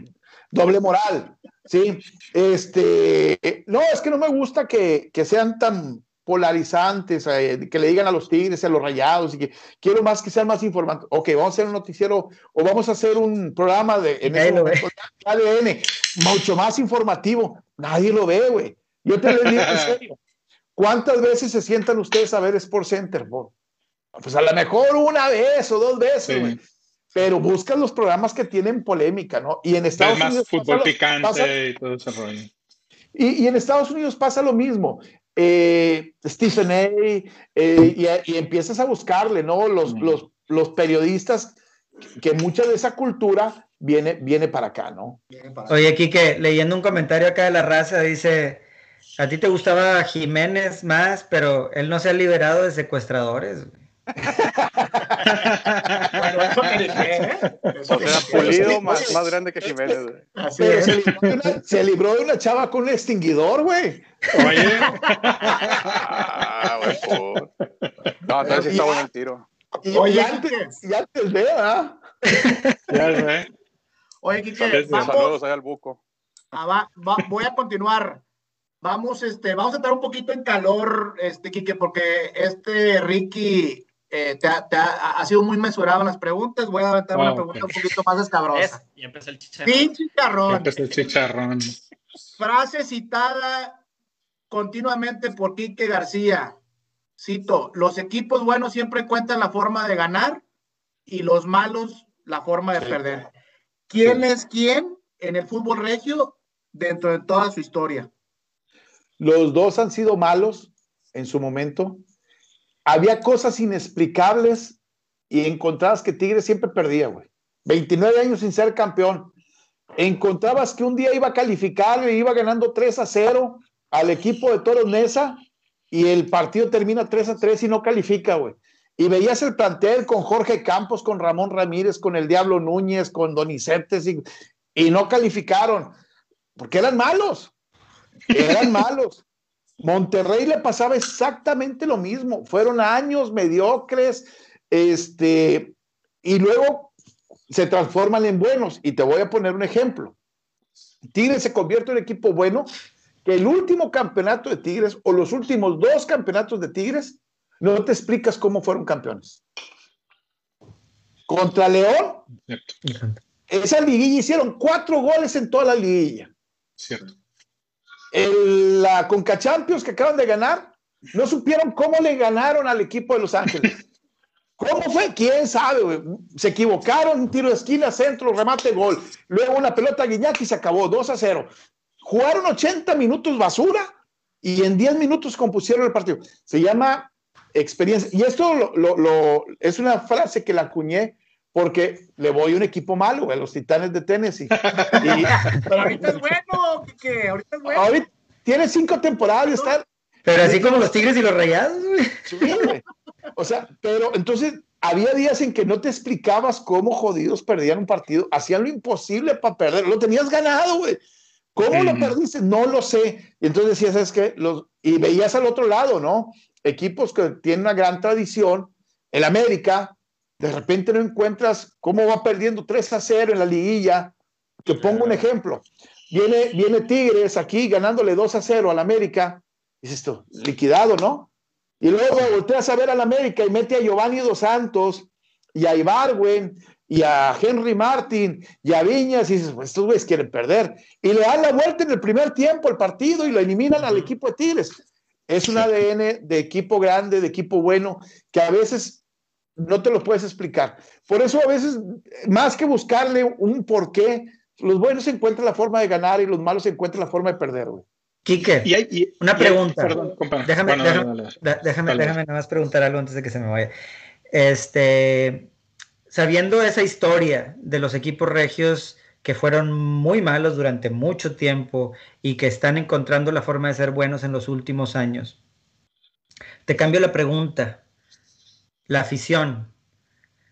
doble moral, ¿sí? Este, no, es que no me gusta que, que sean tan polarizantes, eh, que le digan a los tigres y a los rayados, y que quiero más que sean más informantes. Ok, vamos a hacer un noticiero o vamos a hacer un programa de en ese Ahí lo ve. momento, ADN, mucho más informativo. Nadie lo ve, güey. Yo te lo digo en serio. ¿Cuántas veces se sientan ustedes a ver Sport Center? Pues a lo mejor una vez o dos veces, Sí. güey. Pero buscan los programas que tienen polémica, ¿no? Y en Es Estados más Unidos fútbol pasa lo- picante pasa- y todo ese rollo. y, y en Estados Unidos pasa lo mismo. Eh, Stephen A. eh, y, y empiezas a buscarle, ¿no? Los, los, los periodistas, que mucha de esa cultura viene, viene para acá, ¿no? Oye, Kike, leyendo un comentario acá de la raza, dice, a ti te gustaba Jiménez más, pero él no se ha liberado de secuestradores. güey". Bueno, eso que dije, ¿eh? O sea, dije. Pulido más, más grande que Jiménez. güey. Así Pero se libró, de una, se libró de una chava con un extinguidor, güey. Oye, Ah, güey, por- No, entonces sí está bueno el tiro. Y, Oye, y antes, y antes de, ¿ah? ya sé. Oye, Quique, Saludos, vamos, Saludos ahí al buco. Ah, va- va- voy a continuar. Vamos, este, vamos a entrar un poquito en calor, este, Quique, porque este Ricky eh, te ha, te ha- ha sido muy mesurado en las preguntas. Voy a aventar una Ah, pregunta un poquito más escabrosa. Es- Y empezó el chicharro. Sí, Ya chicharrón. empezó el chicharrón. Frase citada continuamente por Quique García. Cito, los equipos buenos siempre cuentan la forma de ganar y los malos la forma de Sí. perder. ¿Quién es quién en el fútbol regio dentro de toda su historia? Los dos han sido malos en su momento. Había cosas inexplicables y encontrabas que Tigres siempre perdía, güey. 29 años sin ser campeón. Encontrabas que un día iba a calificar y iba ganando 3 a 0 al equipo de Toros Nesa y el partido termina 3 a 3 y no califica, güey. Y veías el plantel con Jorge Campos, con Ramón Ramírez, con el Diablo Núñez, con Donizetes y, y no calificaron porque eran malos. Eran malos. Monterrey le pasaba exactamente lo mismo. Fueron años mediocres, este, y luego se transforman en buenos. Y te voy a poner un ejemplo. Tigres se convierte en un equipo bueno, que el último campeonato de Tigres o los últimos dos campeonatos de Tigres, no te explicas cómo fueron campeones. Contra León, Cierto, esa liguilla hicieron cuatro goles en toda la liguilla. cierto. El- la Conca Champions que acaban de ganar, no supieron cómo le ganaron al equipo de Los Ángeles. ¿Cómo fue? ¿Quién sabe? Se equivocaron, un tiro de esquina, centro, remate, gol. Luego una pelota a Guiñac y se acabó, 2 a 0. Jugaron 80 minutos basura y en 10 minutos compusieron el partido. Se llama experiencia. Y esto lo- lo- lo- es una frase que la acuñé porque le voy a un equipo malo, güey, a los Titanes de Tennessee. Y, Pero ahorita es bueno, Quique, ahorita es bueno. Ahorita tiene cinco temporadas y está. Pero así como los Tigres y los Rayados, güey. sí, güey. O sea, pero entonces había días en que no te explicabas cómo jodidos perdían un partido, hacían lo imposible para perder, lo tenías ganado, güey. ¿Cómo lo perdiste? No lo sé. Y entonces decías, ¿sabes qué? Los, y veías al otro lado, ¿no? equipos que tienen una gran tradición, el América, de repente no encuentras cómo va perdiendo 3 a 0 en la liguilla. Te pongo un ejemplo. Viene, viene Tigres aquí ganándole 2 a 0 al América. Dices tú, liquidado, ¿no? Y luego volteas a ver al América y mete a Giovanni Dos Santos y a Ibarwen y a Henry Martin y a Viñas y dices, pues estos güeyes quieren perder. Y le dan la vuelta en el primer tiempo el partido y lo eliminan al equipo de Tigres. Es un ADN de equipo grande, de equipo bueno, que a veces no te lo puedes explicar. Por eso a veces, más que buscarle un porqué, los buenos encuentran la forma de ganar y los malos encuentran la forma de perder, güey. Quique, Y hay- y- una y hay- pregunta. perdón. Déjame, Bueno, déjame, dale, dale. da- déjame, Dale. déjame nada más preguntar algo antes de que se me vaya. Este, sabiendo esa historia de los equipos regios que fueron muy malos durante mucho tiempo y que están encontrando la forma de ser buenos en los últimos años, te cambio la pregunta. La afición.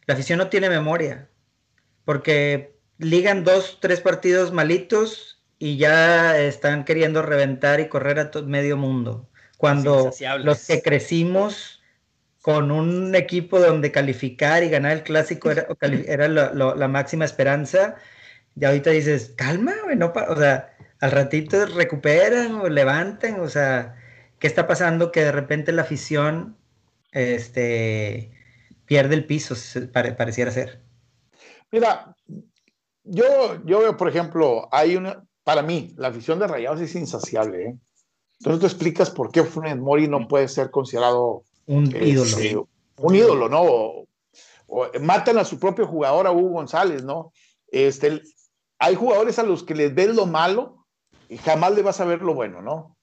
La afición no tiene memoria, porque ligan dos, tres partidos malitos y ya están queriendo reventar y correr a todo medio mundo. Cuando los que crecimos con un equipo donde calificar y ganar el clásico era, la máxima esperanza, y ahorita dices, calma, güey, no pa-", o sea, al ratito recuperan o levantan, o sea, ¿qué está pasando? Que de repente la afición este, pierde el piso, pare- pareciera ser. Mira, yo, yo veo, por ejemplo, hay una, para mí, la afición de Rayados es insaciable, ¿eh? Entonces tú explicas por qué Funes Mori no puede ser considerado Un este, ídolo. un ídolo, ¿no? O, o matan a su propio jugador, a Hugo González, ¿no? Este, hay jugadores a los que les ves lo malo y jamás le vas a ver lo bueno, ¿no?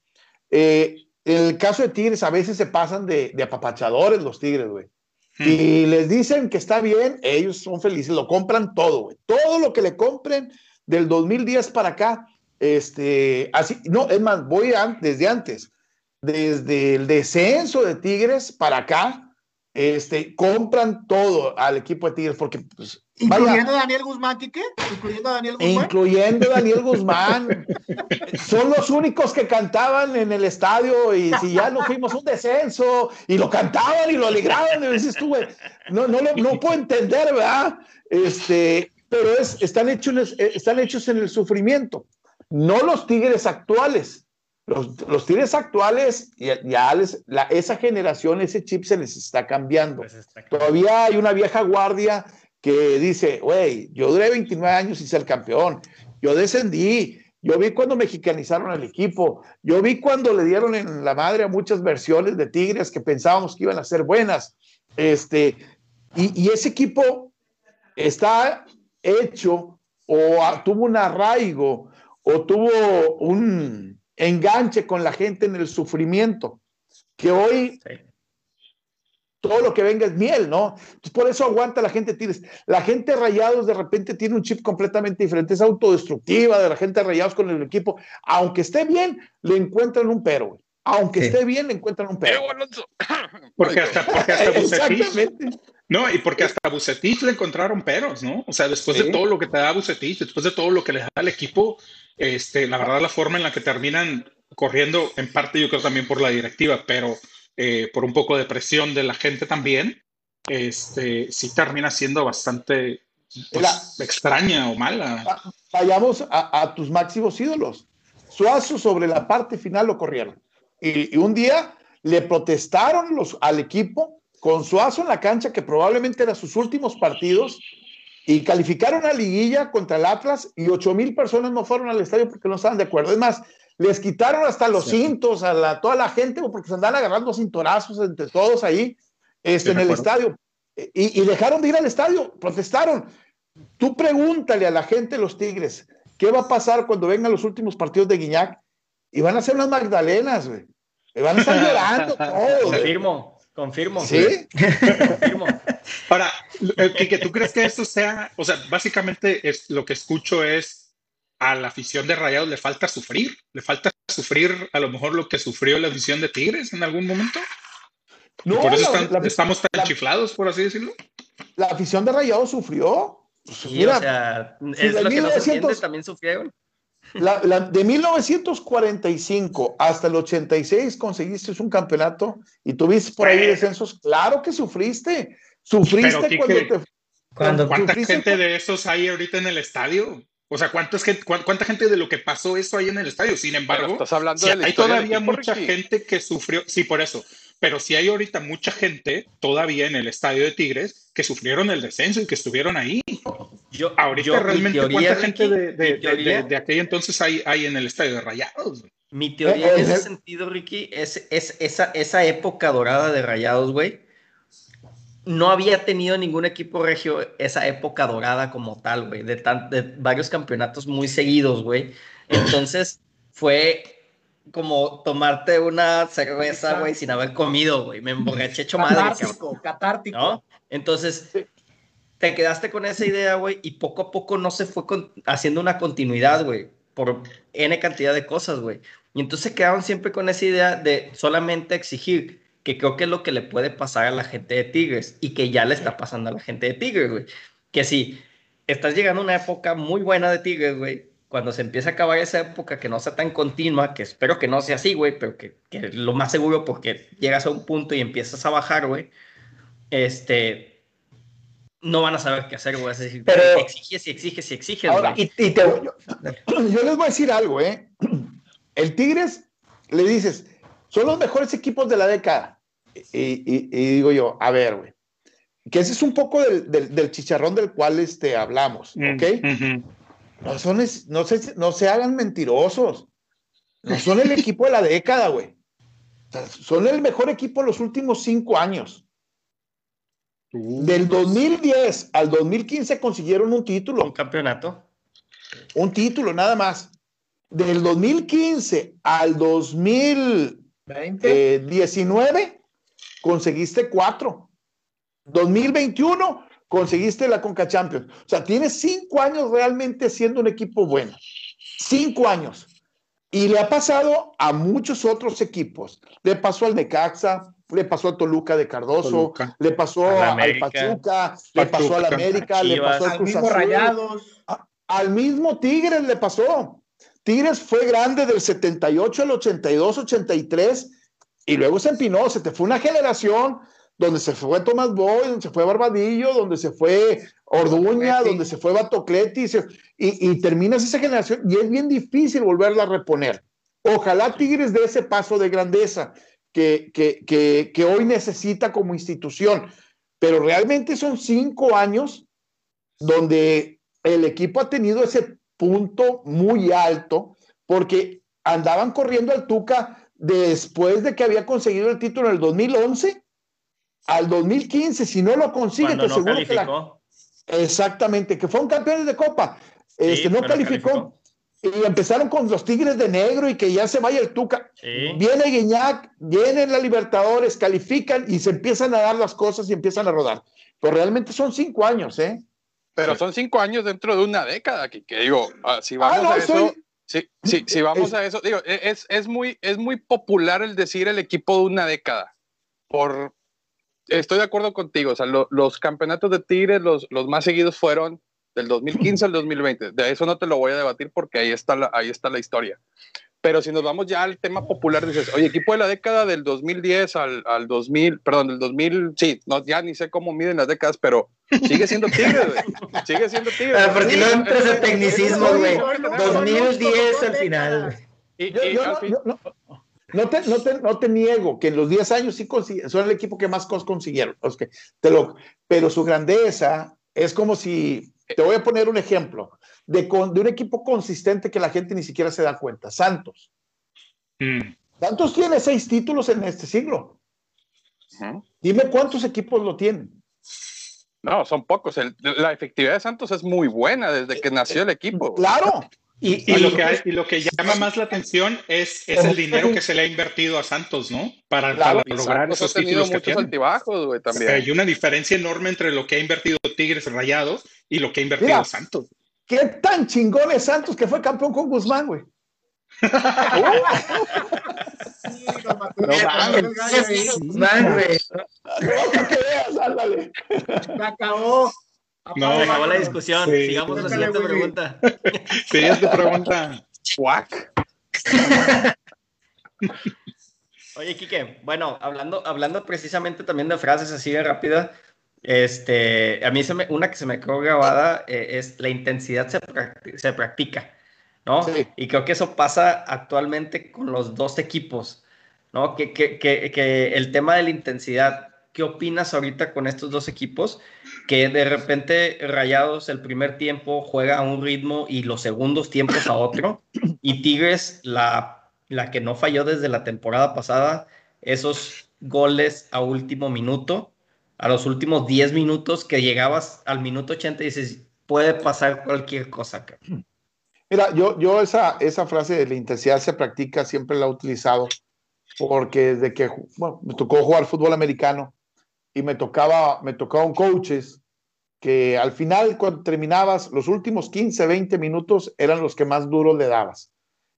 Eh, en el caso de Tigres, a veces se pasan de, de apapachadores los Tigres, güey. Y les dicen que está bien, ellos son felices, lo compran todo, güey. Todo lo que le compren del 2010 para acá, este, así, no, es más, voy a- desde antes, desde el descenso de Tigres para acá, este, compran todo al equipo de Tigres, porque, pues, Incluyendo a Daniel Guzmán, Quique. Incluyendo a Daniel Guzmán. incluyendo a Daniel Guzmán. Son los únicos que cantaban en el estadio y si ya no fuimos un descenso y lo cantaban y lo alegraban, y dices tú, güey, no, no, lo- no puedo entender, ¿verdad? Este, pero es, están, hechos, en el- están hechos en el sufrimiento, no los tigres actuales. Los, los tigres actuales, ya, ya les- la- esa generación, ese chip se les está cambiando. Pues está. Todavía hay una vieja guardia que dice, güey, yo duré 29 años y ser campeón, yo descendí, yo vi cuando mexicanizaron el equipo, yo vi cuando le dieron en la madre a muchas versiones de Tigres que pensábamos que iban a ser buenas. Este, y, ese equipo está hecho o tuvo un arraigo o tuvo un enganche con la gente en el sufrimiento, que hoy. Todo lo que venga es miel, ¿no? Entonces, por eso aguanta la gente Tigres. La gente Rayados de repente tiene un chip completamente diferente, es autodestructiva de la gente Rayados con el equipo. Aunque esté bien, le encuentran un pero, güey. Aunque Sí. esté bien, le encuentran un pero. Porque hasta, porque hasta Bucetich, Exactamente. no, y porque hasta Bucetich le encontraron peros, ¿no? O sea, después Sí. de todo lo que te da Bucetich, después de todo lo que le da al equipo, este, la verdad, la forma en la que terminan corriendo, en parte yo creo también por la directiva, pero eh, por un poco de presión de la gente también, este, sí termina siendo bastante pues, La- extraña o mala. Va- Vayamos a, a tus máximos ídolos. Suazo sobre la parte final lo corrieron. Y, y un día le protestaron los, al equipo con Suazo en la cancha, que probablemente eran sus últimos partidos, y calificaron a liguilla contra el Atlas y ocho mil personas no fueron al estadio porque no estaban de acuerdo. Es más, les quitaron hasta los cintos a la, toda la gente porque se andan agarrando cinturazos entre todos ahí este, Sí, en el acuerdo. estadio. Y, y dejaron de ir al estadio, protestaron. Tú pregúntale a la gente de los Tigres, ¿qué va a pasar cuando vengan los últimos partidos de Guiñac? Y van a ser unas magdalenas, güey. Y van a estar llorando todos. Confirmo, confirmo. ¿Sí? Confirmo. Ahora, eh, Quique, ¿tú crees que esto sea, o sea, básicamente es, lo que escucho es a la afición de Rayados le falta sufrir, le falta sufrir a lo mejor lo que sufrió la afición de Tigres en algún momento? ¿Y No, por eso la, están- la- estamos tan la- chiflados, por así decirlo. la afición de Rayados sufrió. Pues, Sí, mira, o sea, si es de lo que no se 1900 entiende, también sufrieron. La- la- de 1945 hasta el 86 conseguiste un campeonato y tuviste por ahí descensos. Claro que sufriste. Sufriste Pero, Quique, cuando te. Cuando ¿Cuánta sufriste gente de esos hay ahorita en el estadio? O sea, ¿cuántas gente, cuán- ¿cuánta gente de lo que pasó eso hay en el estadio? Sin embargo, estás hablando de hay todavía equipo, mucha Ricky. gente que sufrió, sí, por eso, pero sí hay ahorita mucha gente todavía en el estadio de Tigres que sufrieron el descenso y que estuvieron ahí. Yo, Ahorita yo- realmente teoría, cuánta gente Ricky, de, de, de- teoría- de- de aquel entonces hay, hay en el estadio de Rayados. Mi teoría Eh, en eh, ese eh. sentido, Ricky, es, es esa, esa época dorada de Rayados, güey. No había tenido ningún equipo regio esa época dorada como tal, güey, de, tan- de varios campeonatos muy seguidos, güey. Entonces fue como tomarte una cerveza, güey, sin haber comido, güey. Me emborraché hecho madre. Catártico, catártico. ¿no? Entonces, te quedaste con esa idea, güey, y poco a poco no se fue con- haciendo una continuidad, güey, por N cantidad de cosas, güey. Y entonces quedaron siempre con esa idea de solamente exigir, que creo que es lo que le puede pasar a la gente de Tigres y que ya le está pasando a la gente de Tigres, güey. Que si estás llegando a una época muy buena de Tigres, güey, cuando se empieza a acabar esa época que no sea tan continua, que espero que no sea así, güey, pero que, que es lo más seguro porque llegas a un punto y empiezas a bajar, güey, este, no van a saber qué hacer, güey. Es decir, Pero- exiges y exiges y exiges, Ahora, güey. y, y te- yo, yo les voy a decir algo, ¿eh? El Tigres, le dices, son los mejores equipos de la década. Y, y- y digo yo, a ver, güey, que ese es un poco del, del- del chicharrón del cual este, hablamos, ¿ok? Ujú. No, son, no, se, no se hagan mentirosos. No son el equipo de la década, güey. O sea, son el mejor equipo en los últimos cinco años. Del 2010 al 2015 consiguieron un título. Un campeonato. Un título, nada más. Del 2015 al 2019 20. conseguiste cuatro. 2021 conseguiste la Conca Champions. O sea, tienes cinco años realmente siendo un equipo bueno. Cinco años. Y le ha pasado a muchos otros equipos. Le pasó al Necaxa, le pasó a Toluca de Cardoso, Toluca. le pasó Al. Pachuca, le pasó al. América, le pasó al Al Cruz mismo Azul. Rayados. Al mismo Tigres le pasó. Tigres fue grande del 78 al 82, 83 y luego se empinó. Se te fue una generación donde se fue Tomás Boy, donde se fue Barbadillo, donde se fue Orduña, Batocleti. donde se fue Batocleti y, y, y terminas esa generación y es bien difícil volverla a reponer. Ojalá Tigres dé ese paso de grandeza que, que, que, que hoy necesita como institución, pero realmente son cinco años donde el equipo ha tenido ese punto muy alto porque andaban corriendo al Tuca después de que había conseguido el título en el 2011 al 2015. Si no lo consigue, Cuando te no aseguro que la- calificó. Exactamente, que fueron campeones de Copa. Este, no calificó. Y empezaron con los Tigres de Negro y que ya se vaya el Tuca. Sí. Viene Guiñac, viene la Libertadores, califican y se empiezan a dar las cosas y empiezan a rodar. Pero realmente son cinco años, ¿eh? Pero son cinco años dentro de una década, que, que digo, ah, si vamos Ah, no, a eso, soy- si, si, si vamos Es- a eso, digo, e- es, es, muy, es muy popular el decir el equipo de una década. Por, estoy de acuerdo contigo, o sea, lo- los campeonatos de Tigres, los, los más seguidos fueron del 2015 al 2020. De eso no te lo voy a debatir porque ahí está la, ahí está la historia. Pero si nos vamos ya al tema popular, dices, oye, equipo de la década del 2010 al, al 2000, perdón, del 2000, sí, no, ya ni sé cómo miden las décadas, pero sigue siendo Tigres, güey. Sigue siendo Tigres. Ah, porque no es- entras en tecnicismo, güey. es- es- 2010 al final. güey. y- Yo, y yo al fin- yo no- no te, no, te, no te niego que en los 10 años sí son el equipo que más cosas consiguieron. los que- te lo, pero su grandeza es como si, te voy a poner un ejemplo, de, con- de un equipo consistente que la gente ni siquiera se da cuenta. Santos. Mm. Santos tiene seis títulos en este siglo. Dime cuántos equipos lo tienen. No, son pocos. El- la efectividad de Santos es muy buena desde que nació el equipo. Claro. Y, Y, lo que, hay- y lo que llama más la atención es, es el dinero que se le ha invertido a Santos, ¿no? Para, Claro. para Y lograr Santos esos ha tenido títulos que muchos tiene. altibajos, güey, también. Hay una diferencia enorme entre lo que ha invertido Tigres Rayados y lo que ha invertido Mira. Santos. ¿Qué tan chingón es Santos que fue campeón con Guzmán, güey? Sí, No. Van, güey. No, acabó. No, Se acabó la discusión. Sí. Sigamos la Sácale, siguiente Willy. pregunta. Siguiente pregunta. Fuck. Oye, Quique, bueno, hablando, hablando precisamente también de frases así de rápida, este, a mí se me, una que se me quedó grabada eh, es la intensidad se, practi- se practica, ¿no? Sí. Y creo que eso pasa actualmente con los dos equipos, ¿no? Que, que, que, que el tema de la intensidad, ¿qué opinas ahorita con estos dos equipos? Que de repente Rayados el primer tiempo juega a un ritmo y los segundos tiempos a otro, y Tigres la, la que no falló desde la temporada pasada, esos goles a último minuto, a los últimos 10 minutos que llegabas al minuto 80 y dices, puede pasar cualquier cosa. cabrón". Mira, yo, yo esa, esa frase de la intensidad se practica, siempre la he utilizado, porque desde que bueno, me tocó jugar fútbol americano y me tocaba, me tocaban coaches que al final, cuando terminabas, los últimos 15, 20 minutos eran los que más duros le dabas.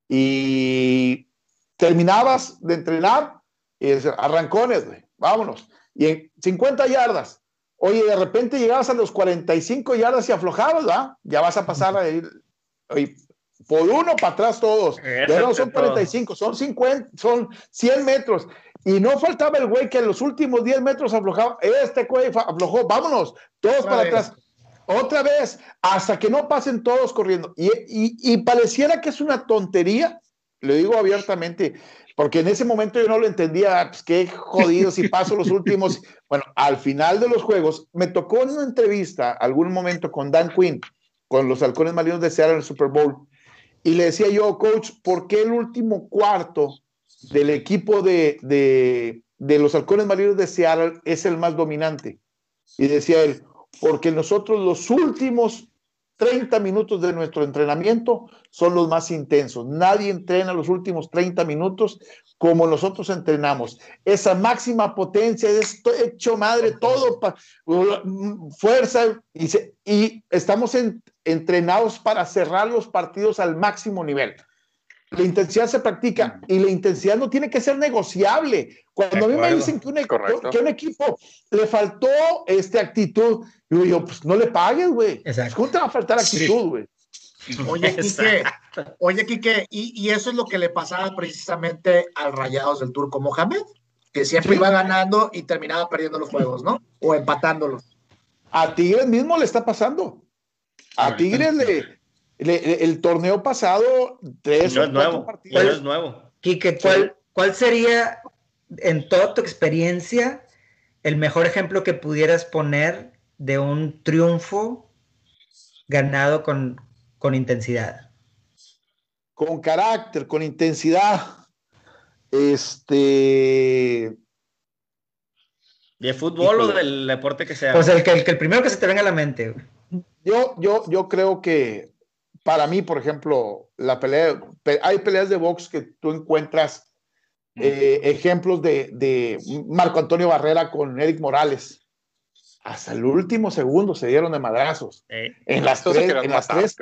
Y terminabas de entrenar y arrancones, vámonos. Y en 50 yardas, oye, de repente llegabas a los 45 yardas y aflojabas, ¿va? Ya vas a pasar a ir, oye, por uno para atrás todos. Ya no son 45, son 50, son 100 metros. Y no faltaba el güey que en los últimos 10 metros aflojaba. Este güey aflojó, vámonos, todos Otra para vez. atrás. Otra vez, hasta que no pasen todos corriendo. Y, y- y pareciera que es una tontería, lo digo abiertamente, porque en ese momento yo no lo entendía, pues qué jodido si paso los últimos. Bueno, al final de los juegos, me tocó en una entrevista, algún momento con Dan Quinn, con los halcones marinos de Seattle en el Super Bowl, y le decía yo, coach, ¿por qué el último cuarto del equipo de, de, de los halcones marinos de Seattle es el más dominante? Y decía él, porque nosotros los últimos 30 minutos de nuestro entrenamiento son los más intensos. Nadie entrena los últimos 30 minutos como nosotros entrenamos. Esa máxima potencia es hecho madre, todo, fuerza, y, y estamos en- entrenados para cerrar los partidos al máximo nivel. La intensidad se practica y la intensidad no tiene que ser negociable. Cuando a mí me dicen que un, Correcto. que un equipo le faltó este actitud, yo digo, pues no le pagues, güey. ¿Cómo te va a faltar actitud, güey? Oye, Quique, oye, Quique, y, y eso es lo que le pasaba precisamente al Rayados del Turco Mohamed, que siempre iba ganando y terminaba perdiendo los juegos, ¿no? O empatándolos. A Tigres mismo le está pasando. A. Tigres le, le- el torneo pasado, tres No o es nuevo, partidos. no es nuevo. Quique, ¿cuál, ¿cuál sería, en toda tu experiencia, el mejor ejemplo que pudieras poner de un triunfo ganado con, con intensidad? con carácter, con intensidad. Este, ¿De fútbol o del deporte que sea? O sea, el que, el que el primero que se te venga a la mente. güey. Yo, yo, yo creo que para mí, por ejemplo, la pelea, pe- hay peleas de box que tú encuentras eh, ejemplos de, de Marco Antonio Barrera con Eric Morales. Hasta el último segundo se dieron de madrazos. Eh, En las, tres, en, las matar, tres,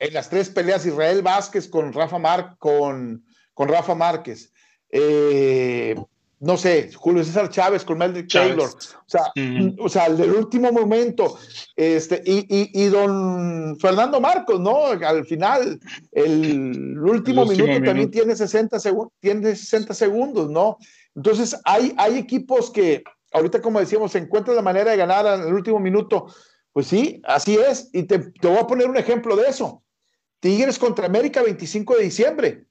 en las tres peleas, Israel Vázquez con Rafa, Mar, con, con Rafa Márquez. Eh, no sé, Julio César Chávez con Chávez. Taylor. O sea, o sea, el del último momento. Este, y, y, y don Fernando Marcos, ¿no? Al final, el último, El último minuto, también tiene 60, segun- tiene 60 segundos, ¿no? Entonces, hay, hay equipos que, ahorita como decíamos, se encuentran la manera de ganar en el último minuto. Pues sí, así es. Y te, te voy a poner un ejemplo de eso. Tigres contra América, 25 de diciembre.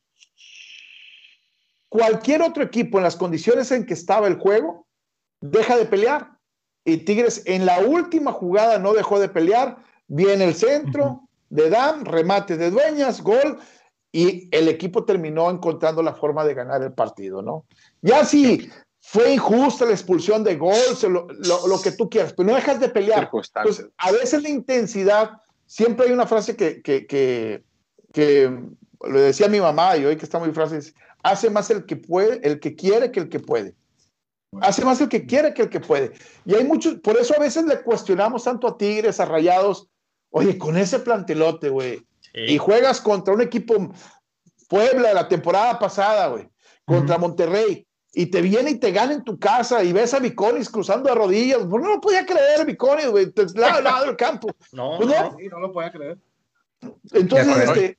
Cualquier otro equipo en las condiciones en que estaba el juego, deja de pelear. Y Tigres en la última jugada no dejó de pelear. Viene el centro de Dam, remate de Dueñas, gol. Y el equipo terminó encontrando la forma de ganar el partido, ¿no? Ya sí, fue injusta la expulsión de gol, lo, lo- lo que tú quieras, pero no dejas de pelear. Entonces, a veces la intensidad, siempre hay una frase que, que, que, que le decía a mi mamá y hoy que está muy frase, hace más el que puede, el que quiere que el que puede. Hace más el que quiere que el que puede. Y hay muchos, por eso a veces le cuestionamos tanto a Tigres, a Rayados, oye, con ese plantelote, güey, sí. y juegas contra un equipo Puebla de la temporada pasada, güey, contra. Monterrey, y te viene y te gana en tu casa y ves a Viconis cruzando de rodillas. Pues no lo podía creer, Viconis, güey, te- lado a lado del campo. No, Pues no. no. Sí, no lo podía creer. Entonces, este,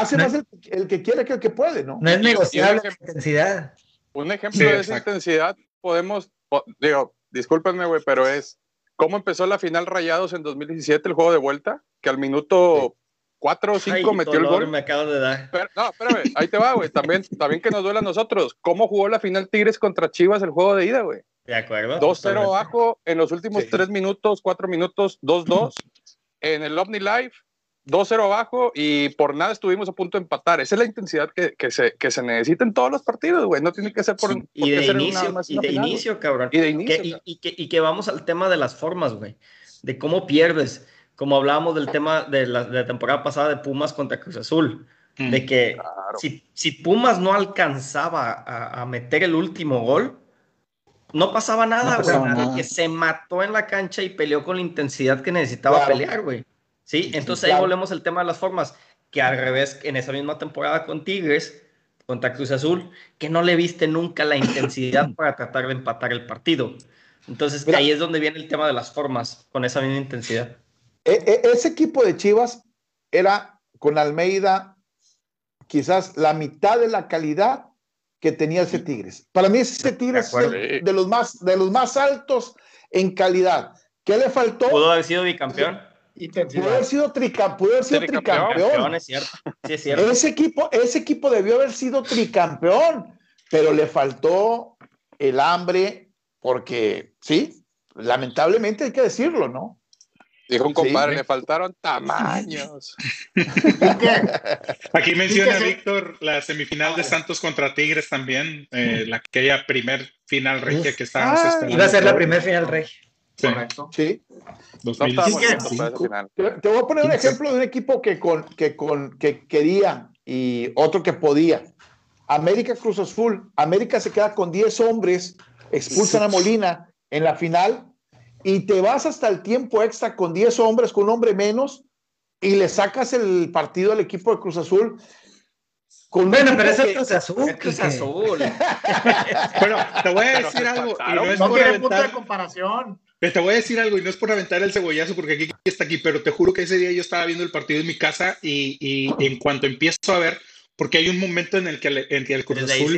Hace No- más el, el que quiere que el que puede, ¿no? No es negociable la intensidad. Un ejemplo Sí, de esa intensidad podemos, po- digo, discúlpenme, güey, pero es cómo empezó la final Rayados en 2017, el juego de vuelta, que al minuto 4 o 5 Ay, metió el gol. me acabo de dar. Pero- no, espérame, ahí te va, güey. También, también que nos duele a nosotros. ¿Cómo jugó la final Tigres contra Chivas el juego de ida, güey? De acuerdo. 2-0 totalmente. abajo en los últimos Sí. 3 minutos, 4 minutos, 2-2. En el Omni Live, 2-0 abajo y por nada estuvimos a punto de empatar. Esa es la intensidad que, que se, que se necesita en todos los partidos, güey. No tiene que ser por, Y por qué de inicio, y de final, inicio, cabrón. Y de inicio, Que- y, cabrón. y que, y que vamos al tema de las formas, güey. De cómo pierdes. Como hablábamos del tema de la, de la temporada pasada de Pumas contra Cruz Azul. Mm. De que Claro. si, si Pumas no alcanzaba a, a meter el último gol, no pasaba nada, No pasaba güey. nada. Porque se mató en la cancha y peleó con la intensidad que necesitaba Claro. pelear, güey. Sí, entonces ahí volvemos al tema de las formas. Que al revés, en esa misma temporada con Tigres, contra Cruz Azul, que no le viste nunca la intensidad para tratar de empatar el partido. Entonces Mira. ahí es donde viene el tema de las formas, con esa misma intensidad. E- e- ese equipo de Chivas era con Almeida quizás la mitad de la calidad que tenía ese Tigres. Para mí ese Tigres es el- de los más de los más altos en calidad. ¿Qué le faltó? ¿Pudo haber sido bicampeón? Pudo Intensidad. haber sido, tricam- pudo haber sido Tricampeón. Campeón, tricampeón. es cierto. Sí, es cierto. Ese equipo, ese equipo debió haber sido tricampeón, pero le faltó el hambre, porque sí, lamentablemente hay que decirlo, ¿no? Dijo un compadre, Sí. le faltaron tamaños. Aquí menciona. Víctor la semifinal de Santos contra Tigres también, eh, la aquella primer final regia que estábamos Ah, esperando. Iba a ser la primera final rey. Sí, Correcto. Sí. No. Te, te voy a poner un ejemplo de un equipo que, con, que, con, que quería y otro que podía. América Cruz Azul. América se queda con 10 hombres, expulsan a Molina en la final y te vas hasta el tiempo extra con 10 hombres, con un hombre menos y le sacas el partido al equipo de Cruz Azul. Con Bueno, pero que- es Cruz Azul. Es Cruz. Azul. Pero te voy a decir algo, y no es No por tiene punto de comparación. Te voy a decir algo, y no es por aventar el cebollazo, porque aquí está aquí, pero te juro que ese día yo estaba viendo el partido en mi casa y, y en cuanto empiezo a ver, porque hay un momento en el que, le- en que el Cruz Azul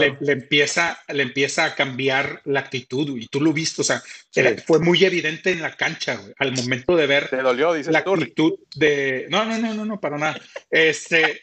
le, le empieza, le empieza a cambiar la actitud, y tú lo viste, o sea, era- fue muy evidente en la cancha, güey, al momento de ver dolió, la actitud de... No, no, no, no, no, para nada. Este,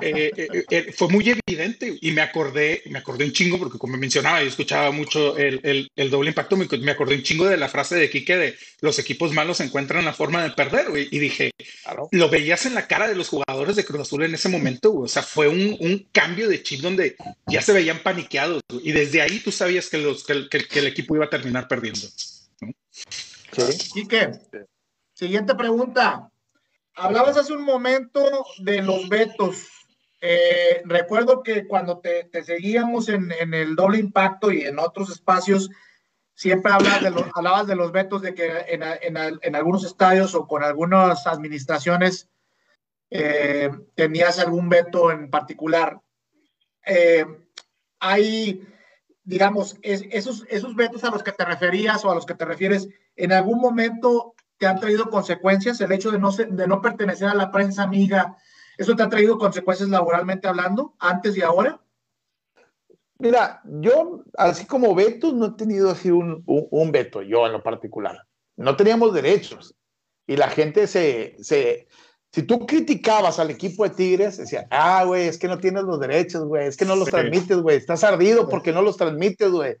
eh, eh, eh, fue muy evidente y me acordé, me acordé un chingo, porque como mencionaba, yo escuchaba mucho el, el- el doble impacto, me, me acordé un chingo de la frase de Quique de los equipos malos encuentran la forma de perder, güey, y dije, Claro. lo veías en la cara de los jugadores de Cruz Azul en ese momento, güey. O sea, fue un, un cambio de chip donde ya se veían paniqueados, güey, y desde ahí tú sabías que, los, que, el- que el- que el equipo iba a terminar perdiendo. Sí. Quique, siguiente pregunta. Hablabas hace un momento de los vetos. Eh, recuerdo que cuando te, te seguíamos en, en el doble impacto y en otros espacios, siempre hablabas de los, hablabas de los vetos de que en, en- en algunos estadios o con algunas administraciones eh, tenías algún veto en particular. Eh, hay, digamos, es- esos, esos vetos a los que te referías o a los que te refieres, ¿en algún momento te han traído consecuencias? El hecho de no, ser- de no pertenecer a la prensa amiga, ¿eso te ha traído consecuencias laboralmente hablando, antes y ahora? Mira, yo, así como vetos, no he tenido así un, un, un veto, yo en lo particular. No teníamos derechos. Y la gente se, se, si tú criticabas al equipo de Tigres, decía, ah, güey, es que no tienes los derechos, güey, es que no los Sí. transmites, güey, estás ardido porque no los transmites, güey.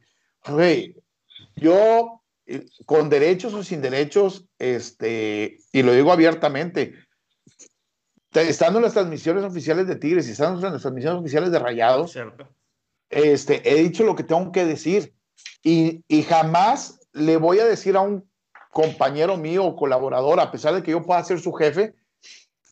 Güey, yo, con derechos o sin derechos, este, y lo digo abiertamente, te- estando en las transmisiones oficiales de Tigres y estando en las transmisiones oficiales de Rayados, Cierto. este, he dicho lo que tengo que decir y, y jamás le voy a decir a un compañero mío o colaborador, a pesar de que yo pueda ser su jefe,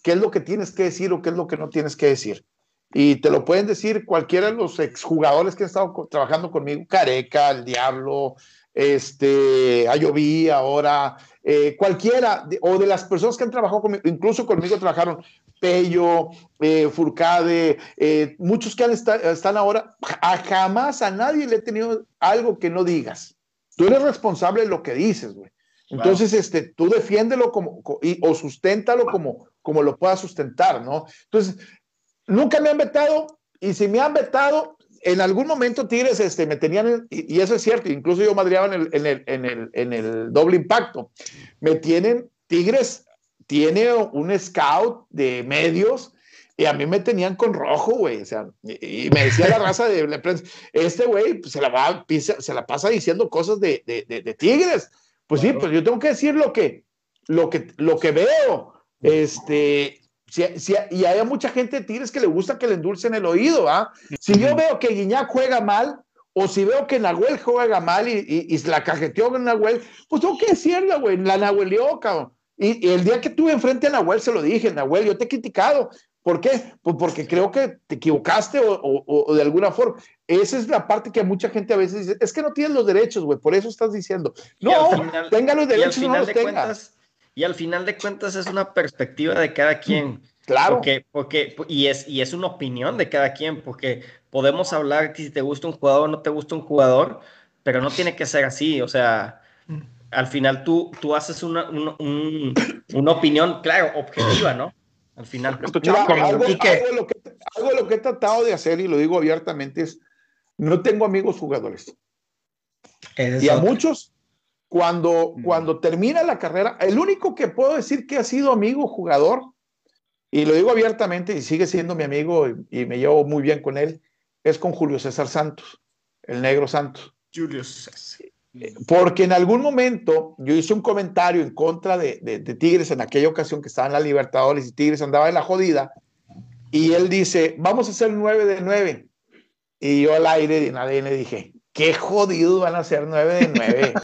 qué es lo que tienes que decir o qué es lo que no tienes que decir. Y te lo pueden decir cualquiera de los exjugadores que han estado trabajando conmigo, Careca, el Diablo, este, Ayoví, ahora, eh, cualquiera, de- o de las personas que han trabajado conmigo, incluso conmigo trabajaron Pello, eh, Furcade, eh, muchos que han están ahora, a jamás a nadie le he tenido algo que no digas. Tú eres responsable de lo que dices, güey. Entonces, este, tú defiéndelo como, co- y, o susténtalo como, como lo puedas sustentar, ¿no? Entonces, nunca me han vetado y si me han vetado, en algún momento Tigres este, me tenían, en- y, y eso es cierto, incluso yo madreaba en el, en, el, en, el, en el doble impacto, me tienen, Tigres tiene un scout de medios y a mí me tenían con rojo, güey, o sea, y, y me decía la raza de la prensa, este güey pues, se, la va, se la pasa diciendo cosas de, de, de- de Tigres. Pues sí, pues yo tengo que decir lo que, lo que, lo que veo. Este, si, si- y hay mucha gente de Tigres que le gusta que le endulcen el oído, ¿ah? Si yo veo que Guiñac juega mal, o si veo que Nahuel juega mal y, y, la cajeteó con Nahuel, pues tengo que decirlo, güey, la Nahuelió, cabrón. Y, y el día que tuve enfrente a Nahuel se lo dije, Nahuel, yo te he criticado. ¿Por qué? Pues porque creo que te equivocaste o, o- o de alguna forma. Esa es la parte que mucha gente a veces dice, es que no tienes los derechos, güey, por eso estás diciendo. No, final- tenga los Y al derechos no los de tenga. cuentas, y al final de cuentas es una perspectiva de cada quien. Claro. Porque, porque, y es, y es una opinión de cada quien, porque podemos hablar que si te gusta un jugador o no te gusta un jugador, pero no tiene que ser así. O sea, al final tú, tú haces una, una, un- una opinión, claro, objetiva, ¿no? Al final. Mira, algo, algo de lo que, algo de lo que he tratado de hacer, y lo digo abiertamente, es, no tengo amigos jugadores. Es Y a muchos, cuando, cuando termina la carrera, el único que puedo decir que ha sido amigo jugador, y lo digo abiertamente y sigue siendo mi amigo y, y me llevo muy bien con él, es con Julio César Santos, el negro Santos. Porque en algún momento yo hice un comentario en contra de, de- de Tigres en aquella ocasión que estaba en la Libertadores y Tigres andaba en la jodida. Y él dice, vamos a hacer 9 de 9. Y yo al aire de nadie le dije, qué jodido van a ser 9 de 9.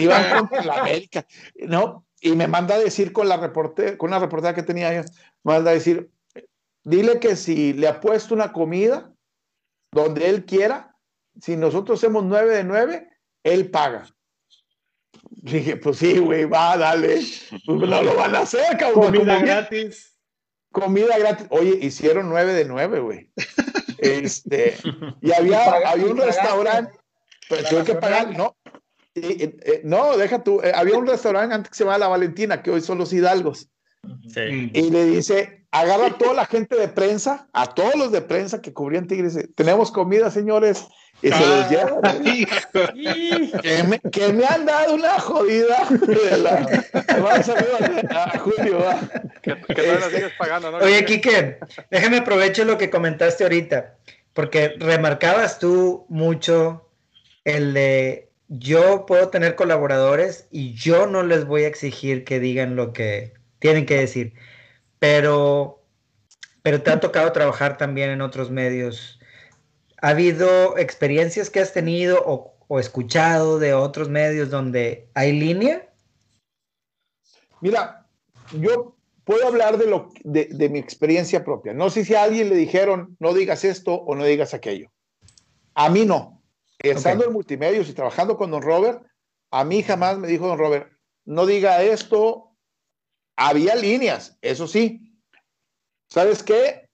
Iban contra la América. ¿no? Y me manda a decir con la reporte, con una reportera que tenía yo, me manda a decir, dile que si le apuesto una comida donde él quiera, si nosotros hacemos 9 de 9, él paga. Dije, pues sí, güey, va, dale. Pues no lo van a hacer, cabrón. Comida gratis. comida gratis. Oye, hicieron 9 de 9, güey. Este, y había, Y paga- había un restaurante, pero la tuve que pagar, no. Y, eh, eh, no, deja tú, eh, había un restaurante antes que se llama La Valentina, que hoy son los Hidalgos. Sí. Y le dice, agarra a toda la gente de prensa, a todos los de prensa que cubrían Tigres, dice, tenemos comida, señores, y se los lleva. Ah, hijo. Que me, que me han dado una jodida de la... Vamos a ver a Julio, va. Que, que todavía Este- sigues pagando, ¿no? Oye, Quique, déjame aprovecho lo que comentaste ahorita, porque remarcabas tú mucho el de yo puedo tener colaboradores y yo no les voy a exigir que digan lo que tienen que decir, pero, pero te ha tocado trabajar también en otros medios. ¿Ha habido experiencias que has tenido o, escuchado de otros medios donde hay línea? Mira, yo puedo hablar de, lo, de, de mi experiencia propia. No sé si a alguien le dijeron, no digas esto o no digas aquello. A mí no. Estando en multimedios y trabajando con don Robert, a mí jamás me dijo don Robert, no diga esto. Había líneas, eso sí. ¿Sabes qué?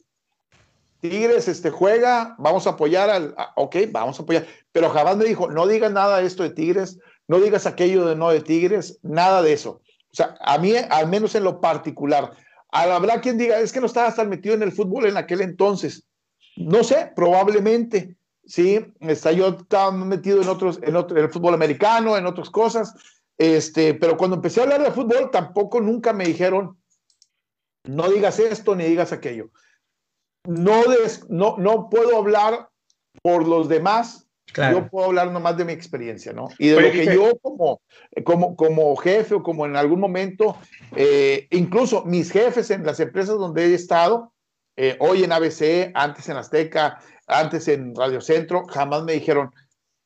Tigres este, juega, vamos a apoyar al... a- ok, vamos a apoyar. Pero jamás me dijo, no digas nada de esto de Tigres, no digas aquello de no de Tigres, nada de eso. O sea, a mí, al menos en lo particular, habrá quien diga, es que no estabas tan metido en el fútbol en aquel entonces. No sé, probablemente, sí, está, yo estaba metido en otros, en otro, en el fútbol americano, en otras cosas, este, pero cuando empecé a hablar de fútbol, tampoco nunca me dijeron, no digas esto ni digas aquello. No, des- no, no puedo hablar por los demás, Claro. yo puedo hablar nomás de mi experiencia, ¿no? Y de Oye, lo que yo como, como, como jefe o como en algún momento, eh, incluso mis jefes en las empresas donde he estado, eh, hoy en ABC, antes en Azteca, antes en Radio Centro, jamás me dijeron,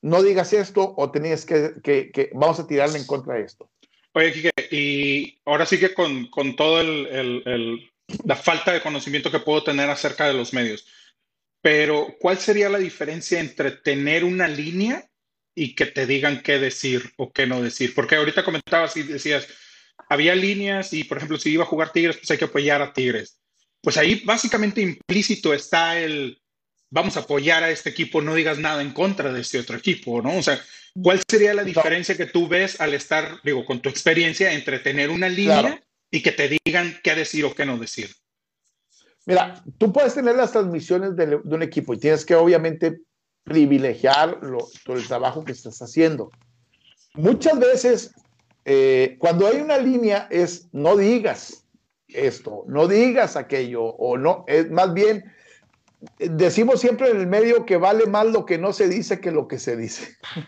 no digas esto o tenías que, que, que vamos a tirarle en contra de esto. Oye, Quique, y ahora sí que con, con todo el, el- el- la falta de conocimiento que puedo tener acerca de los medios, pero ¿cuál sería la diferencia entre tener una línea y que te digan qué decir o qué no decir? Porque ahorita comentabas y decías, había líneas y, por ejemplo, si iba a jugar Tigres, pues hay que apoyar a Tigres. Pues ahí básicamente implícito está el, vamos a apoyar a este equipo, no digas nada en contra de este otro equipo, ¿no? O sea, ¿cuál sería la diferencia que tú ves al estar, digo, con tu experiencia entre tener una línea Claro. y que te digan qué decir o qué no decir? Mira, tú puedes tener las transmisiones de, de un equipo y tienes que obviamente privilegiar lo- todo el trabajo que estás haciendo. Muchas veces, eh, cuando hay una línea, es no digas esto, no digas aquello, o no, es más bien, decimos siempre en el medio que vale más lo que no se dice que lo que se dice.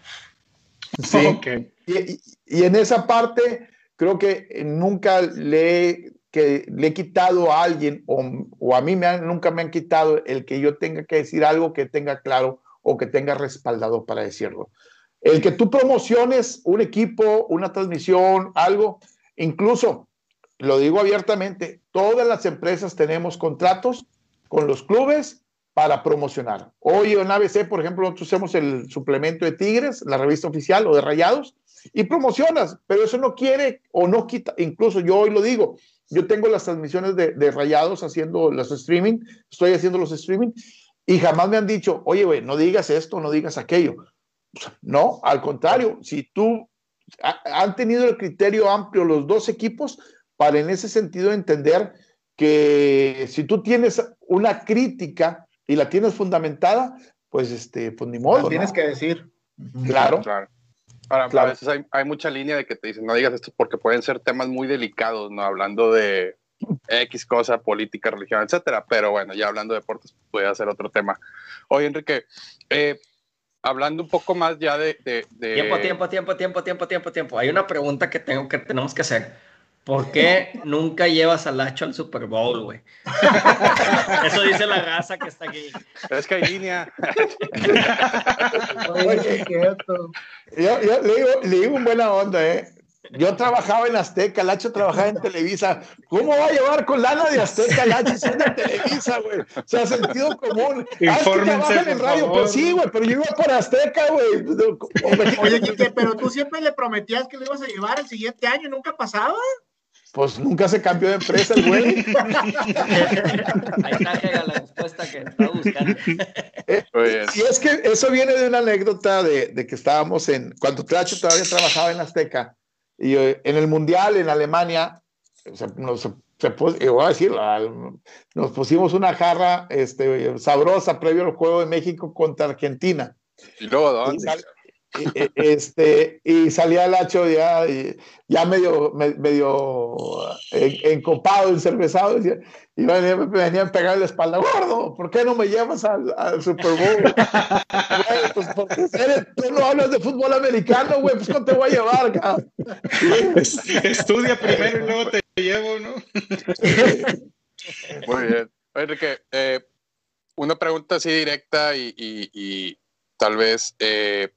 Sí. Ok. Y, en esa parte, creo que nunca le, he- que le he quitado a alguien, o, o a mí me han- nunca me han quitado el que yo tenga que decir algo que tenga claro o que tenga respaldado para decirlo. El que tú promociones un equipo, una transmisión, algo, incluso, lo digo abiertamente, todas las empresas tenemos contratos con los clubes para promocionar. Hoy en ABC, por ejemplo, nosotros hacemos el suplemento de Tigres, la revista oficial o de Rayados, y promocionas, pero eso no quiere o no quita, incluso yo hoy lo digo, yo tengo las transmisiones de, de Rayados haciendo los streaming, estoy haciendo los streaming, y jamás me han dicho, oye, güey, no digas esto, no digas aquello. No, al contrario, si tú ha- han tenido el criterio amplio los dos equipos para en ese sentido entender que si tú tienes una crítica y la tienes fundamentada, pues este, pues ni modo. Lo tienes ¿no? que decir. Claro. Claro. Ahora, Claro. a veces hay, hay mucha línea de que te dicen, no digas esto porque pueden ser temas muy delicados, ¿no? Hablando de X cosa, política, religión, etcétera. Pero bueno, ya hablando de deportes, puede ser otro tema. Oye, Enrique, eh, hablando un poco más ya de... de- de- Tiempo, tiempo, tiempo, tiempo, tiempo, tiempo, tiempo. Hay una pregunta que tengo que tenemos que hacer. ¿Por qué nunca llevas al Lacho al Super Bowl, güey? Eso dice la raza que está aquí. Es que hay línea. Oye, cierto. Yo, yo le, digo, le digo en buena onda, ¿eh? Yo trabajaba en Azteca, Lacho trabajaba en Televisa. ¿Cómo va a llevar con lana de Azteca, Lacho, si es de Televisa, güey? O sea, sentido común. Ah, es que Infórmense, en radio, favor. pero sí, güey, pero yo iba por Azteca, güey. Oye, Quique, pero tú siempre le prometías que lo ibas a llevar el siguiente año y nunca pasaba. Pues nunca se cambió de empresa el güey. Ahí está la respuesta que estaba buscando. Bien. Y es que eso viene de una anécdota de, de que estábamos en, cuando Tracho todavía trabajaba en Azteca, y eh, en el Mundial en Alemania, se, nos, se y voy a decir, nos pusimos una jarra este, sabrosa previo al juego de México contra Argentina. Y luego, ¿dónde? y- y- este, y salía el hacho ya, ya medio, me- medio en- encopado, encervezado, y, y venía- me venían a pegar en la espalda, gordo, ¿por qué no me llevas al, al Super Bowl? Güey, pues porque eres- tú no hablas de fútbol americano, güey, pues no te voy a llevar, cabrón. Estudia primero y luego te llevo, ¿no? Muy bien. Enrique, eh, una pregunta así directa y, y- y tal vez eh,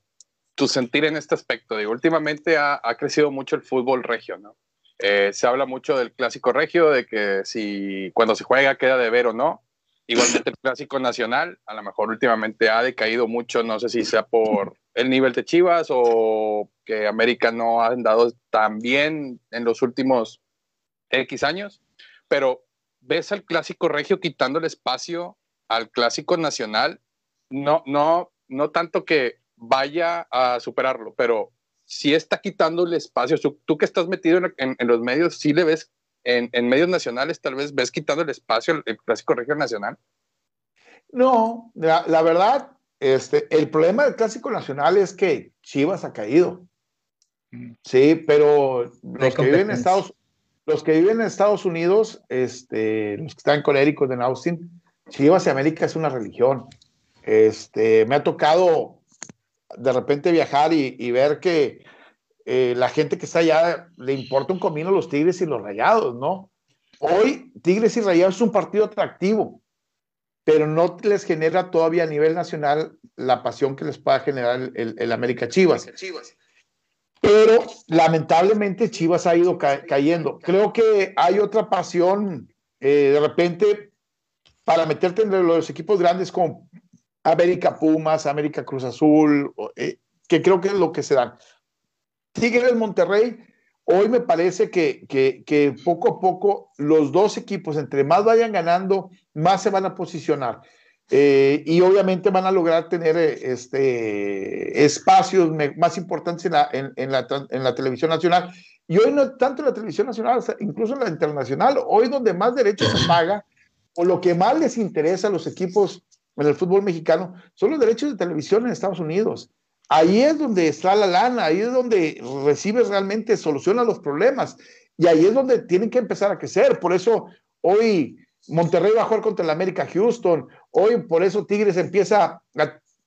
tu sentir en este aspecto. Digo, últimamente ha, ha crecido mucho el fútbol regio, ¿no? Eh, se habla mucho del clásico regio, de que si cuando se juega queda de ver o no. Igualmente el clásico nacional, a lo mejor últimamente ha decaído mucho, no sé si sea por el nivel de Chivas o que América no ha andado tan bien en los últimos X años, pero ves al clásico regio quitando el espacio al clásico nacional, no, no, no tanto que vaya a superarlo, pero sí está quitando el espacio. Tú, tú que estás metido en, en- en los medios, sí le ves en, en medios nacionales, tal vez ves quitando el espacio al el clásico regio nacional. No, la, la verdad, este, el problema del Clásico Nacional es que Chivas ha caído. Sí, pero los que viven en. Estados, los que viven en Estados Unidos, este, los que están con Eric en Austin, Chivas y América es una religión. Este, me ha tocado de repente viajar y, y ver que eh, la gente que está allá le importa un comino los Tigres y los Rayados, ¿no? Hoy Tigres y Rayados es un partido atractivo, pero no les genera todavía a nivel nacional la pasión que les pueda generar el, el- el América Chivas. Pero lamentablemente Chivas ha ido ca- cayendo. Creo que hay otra pasión eh, de repente para meterte entre los equipos grandes como América Pumas, América Cruz Azul, eh, que creo que es lo que se dan. Tigres Monterrey, hoy me parece que, que, que poco a poco los dos equipos, entre más vayan ganando, más se van a posicionar. Eh, y obviamente van a lograr tener eh, este, espacios más importantes en la, en, la, en la televisión nacional. Y hoy no tanto en la televisión nacional, incluso en la internacional, hoy donde más derechos se paga o lo que más les interesa a los equipos en el fútbol mexicano son los derechos de televisión en Estados Unidos. Ahí es donde está la lana, ahí es donde recibes realmente solución a los problemas y ahí es donde tienen que empezar a crecer. Por eso hoy Monterrey va a jugar contra el América Houston, hoy por eso Tigres empieza,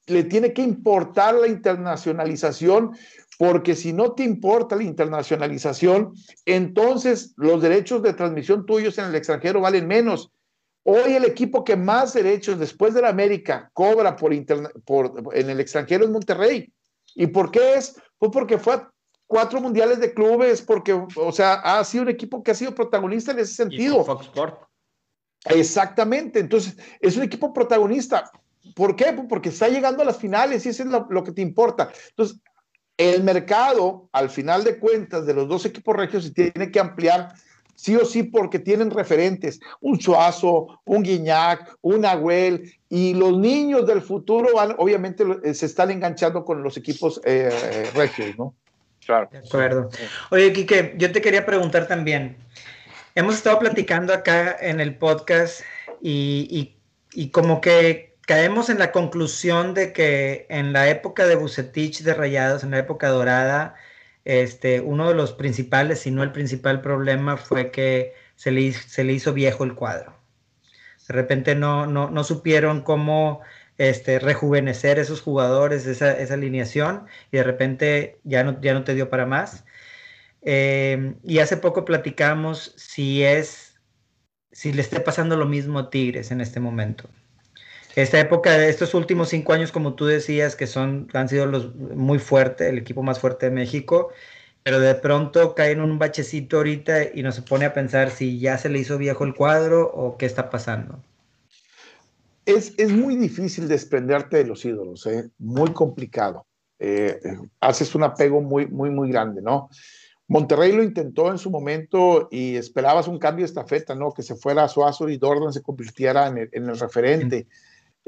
le tiene que importar la internacionalización, porque si no te importa la internacionalización, entonces los derechos de transmisión tuyos en el extranjero valen menos. Hoy el equipo que más derechos después de la América cobra por, interna- por en el extranjero es Monterrey. ¿Y por qué es? Pues porque fue a cuatro mundiales de clubes, porque, o sea, ha sido un equipo que ha sido protagonista en ese Y sentido. Fox Sport. Exactamente, entonces es un equipo protagonista. ¿Por qué? Pues porque está llegando a las finales y eso es lo, lo que te importa. Entonces, el mercado, al final de cuentas, de los dos equipos regios se tiene que ampliar sí o sí porque tienen referentes, un Suazo, un Guiñac, un Agüel, y los niños del futuro van, obviamente eh, se están enganchando con los equipos eh, eh, regios, ¿no? Claro. De acuerdo. Oye, Quique, yo te quería preguntar también. Hemos estado platicando acá en el podcast y, y- y como que caemos en la conclusión de que en la época de Bucetich de Rayados, en la época dorada, este, uno de los principales, si no el principal problema fue que se le, se le hizo viejo el cuadro. De repente no, no, no supieron cómo este, rejuvenecer esos jugadores, esa, esa alineación, y de repente ya no, ya no te dio para más. Eh, y hace poco platicamos si es, si le esté pasando lo mismo a Tigres en este momento. Esta época, de estos últimos cinco años, como tú decías, que son, han sido los muy fuerte, el equipo más fuerte de México, pero de pronto cae en un bachecito ahorita y nos pone a pensar si ya se le hizo viejo el cuadro o qué está pasando. es, es muy difícil desprenderte de los ídolos, ¿eh? muy complicado. Eh, haces un apego muy, muy, muy grande, ¿no? Monterrey lo intentó en su momento y esperabas un cambio de estafeta, ¿no? Que se fuera Suazo y Dordan se convirtiera en el, en el referente.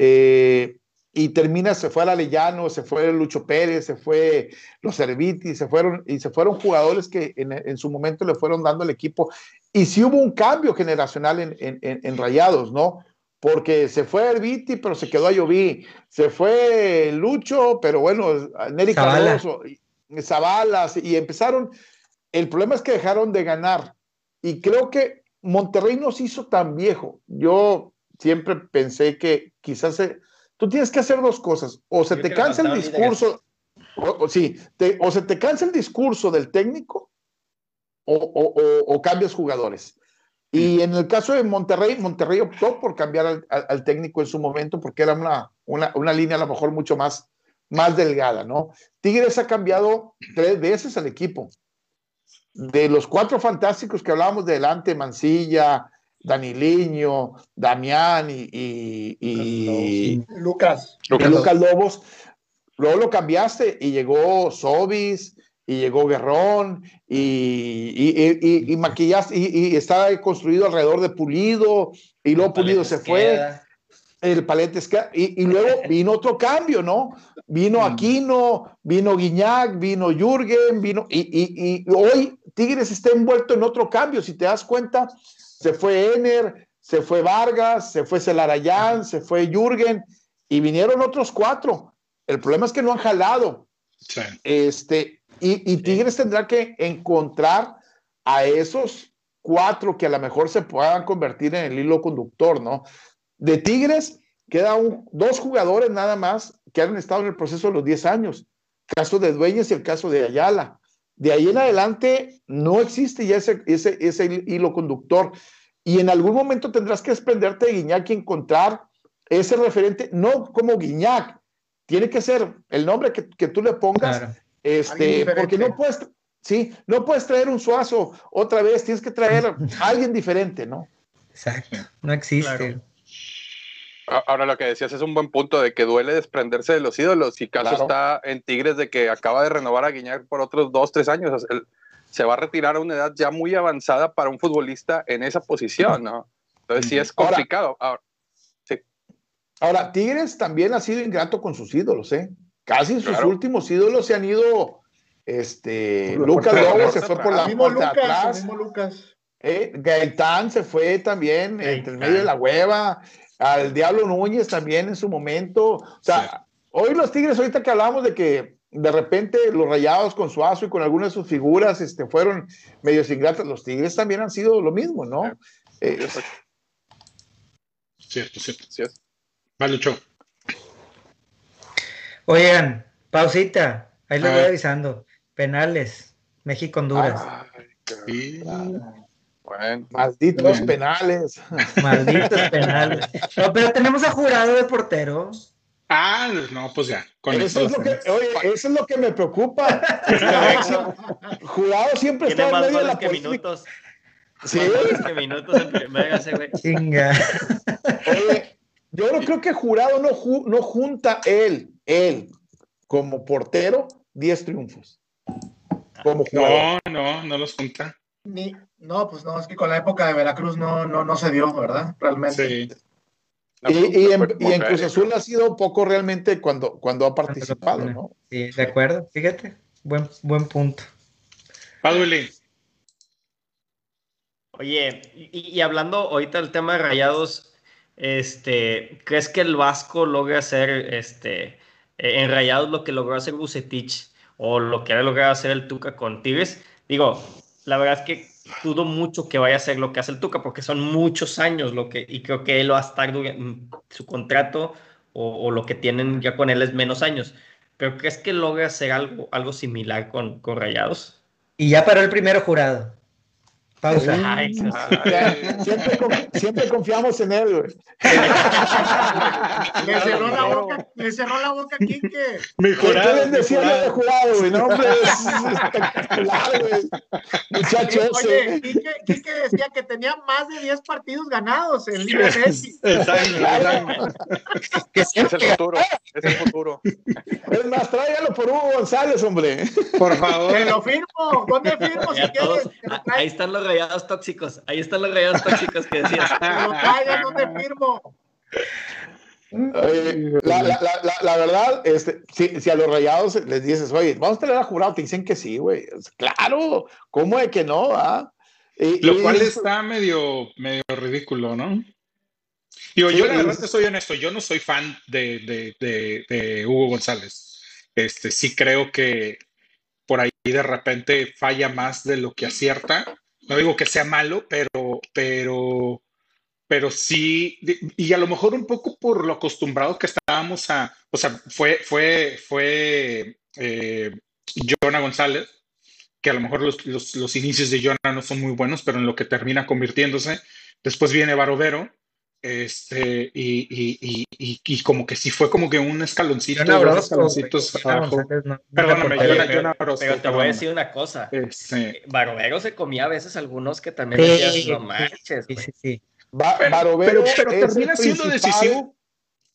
Eh, y termina, se fue Arellano, se fue Lucho Pérez, se fue los Serviti, se fueron, y se fueron jugadores que en, en su momento le fueron dando al equipo. Y sí hubo un cambio generacional en, en, en- en Rayados, ¿no? Porque se fue Herbiti, pero se quedó a Lloví. Se fue Lucho, pero bueno, Nery Zavala. Cardoso, Zabalas, y empezaron. El problema es que dejaron de ganar. Y creo que Monterrey nos hizo tan viejo. Yo siempre pensé que quizás se- tú tienes que hacer dos cosas. O se Yo te cansa el discurso, o, o sí, te- o se te cansa el discurso del técnico, o, o- o- o cambias jugadores. Y en el caso de Monterrey, Monterrey optó por cambiar al, al- al técnico en su momento porque era una, una, una línea a lo mejor mucho más, más delgada, ¿no? Tigres ha cambiado tres veces al equipo. De los cuatro fantásticos que hablábamos de delante, Mancilla, Daniliño, Damián y, y- y- Lucas. y Lucas. Lobos, luego lo cambiaste y llegó Sobis y llegó Guerrón y, y, y- y- y maquillaste y, y está construido alrededor de Pulido y luego Pulido se fue, Queda. el Paletes que- y, y luego vino otro cambio, ¿no? Vino Aquino, vino Guiñac, vino Jürgen, vino y, y- y hoy Tigres está envuelto en otro cambio, si te das cuenta, se fue Ener, se fue Vargas, se fue Celarayán, se fue Jürgen y vinieron otros cuatro. El problema es que no han jalado. Sí. Este, y, y Tigres tendrá que encontrar a esos cuatro que a lo mejor se puedan convertir en el hilo conductor, ¿no? De Tigres queda un- dos jugadores nada más que han estado en el proceso de los 10 años. El caso de Dueñas y el caso de Ayala. De ahí en adelante no existe ya ese, ese, ese hilo conductor. Y en algún momento tendrás que desprenderte de Guiñac y encontrar ese referente, no como Guiñac, tiene que ser el nombre que, que tú le pongas, Claro. Este, porque no puedes, sí, no puedes traer un suazo otra vez, tienes que traer a alguien diferente, ¿no? Exacto. No existe. Claro. Ahora lo que decías es un buen punto de que duele desprenderse de los ídolos y caso Claro. está en Tigres de que acaba de renovar a Guiñac por otros dos, tres años. O sea, él se va a retirar a una edad ya muy avanzada para un futbolista en esa posición, ¿no? Entonces sí es complicado. Ahora, Ahora, Tigres también ha sido ingrato con sus ídolos, ¿eh? Casi sus Claro. últimos ídolos se han ido, este, Lucas Lobo se fue por- la mismo Lucas, el atrás. mismo Lucas. Eh, Gaitán se fue también entre el medio de la hueva. Al Diablo Núñez también en su momento. O sea, hoy los Tigres, ahorita que hablamos de que de repente los rayados con Suazo y con algunas de sus figuras este, fueron medios ingratas, los Tigres también han sido lo mismo, ¿no? Eh, Cierto, cierto. Es. Vale, Lucho. Oigan, pausita. Ahí les voy avisando. Penales. México-Honduras. Ay, qué- Sí. Bueno, malditos Bien. penales. Malditos penales. No, pero tenemos a jurado de portero. Ah, no, pues ya. Con Eso eso es, lo que, oye, eso es lo que me preocupa. Jurado siempre está en más medio de la que minutos. Sí, Más goles que minutos en primera, ese güey. Chinga. oye, yo no creo que Jurado no, ju- no junta él, él, como portero, 10 triunfos. Como jugador. No, no, no los junta. Ni, no, pues no, es que con la época de Veracruz no, no, no se dio, ¿verdad? Realmente. Sí. no, Y, y en, y Cruz. Azul ha sido poco realmente cuando, cuando ha participado, ¿no? Sí, de acuerdo. Fíjate. Buen, buen punto. Paduli. Oye, y, y hablando ahorita del tema de Rayados, este, ¿crees que el Vasco logre hacer este, eh, en Rayados lo que logró hacer Bucetich o lo que ha logrado hacer el Tuca con Tigres? Digo, la verdad es que dudo mucho que vaya a hacer lo que hace el Tuca porque son muchos años lo que, y creo que él va a estar su contrato o, lo que tienen ya con él es menos años. Pero ¿crees que logre hacer algo, algo similar con, con Rayados? Y ya paró el primero jurado. Pausa. Ay, Ay, Siempre, siempre confiamos en él, güey. Le cerró la boca, le cerró la boca a Quique. ¿Qué quieren decirle de jurado, güey? No, hombre, es espectacular, güey. Muchacho Oye, ese. Quique, Quique decía que tenía más de 10 partidos ganados en Liga Messi. Es el futuro, es el futuro. Es más, tráigalo por Hugo González, hombre. Por favor. Te lo firmo. ¿Dónde firmo si quieres? ah, ahí están los rayados tóxicos. Ahí están los rayados tóxicos que decías. lo traigan, ¿dónde firmo? Oye, la, la, la, la, la verdad, este, si, si a los rayados les dices, oye, vamos a traer a jurado, te dicen que sí, güey. Claro, ¿cómo de que no? ah? Y- Lo y- cual está medio, medio ridículo, ¿no? Digo, yo la verdad es- te soy honesto, yo no soy fan de, de, de, de Hugo González. Este, sí creo que por ahí de repente falla más de lo que acierta. No digo que sea malo, pero, pero, pero sí, y a lo mejor un poco por lo acostumbrado que estábamos a, o sea, fue, fue, fue eh, Jonah González, que a lo mejor los, los, los inicios de Jonah no son muy buenos, pero en lo que termina convirtiéndose. Después viene Barovero, este, y, y, y, y, y como que sí fue como que un escaloncito, dos escaloncitos abajo. Perdóname. Jonah- Pero- te voy a decir una cosa. Este, Barovero se comía a veces algunos que también Sí, decías, sí, no manches, Sí, güey". sí, sí. Ba- Pero- Barovero pero- pero es el termina siendo principal- decisivo.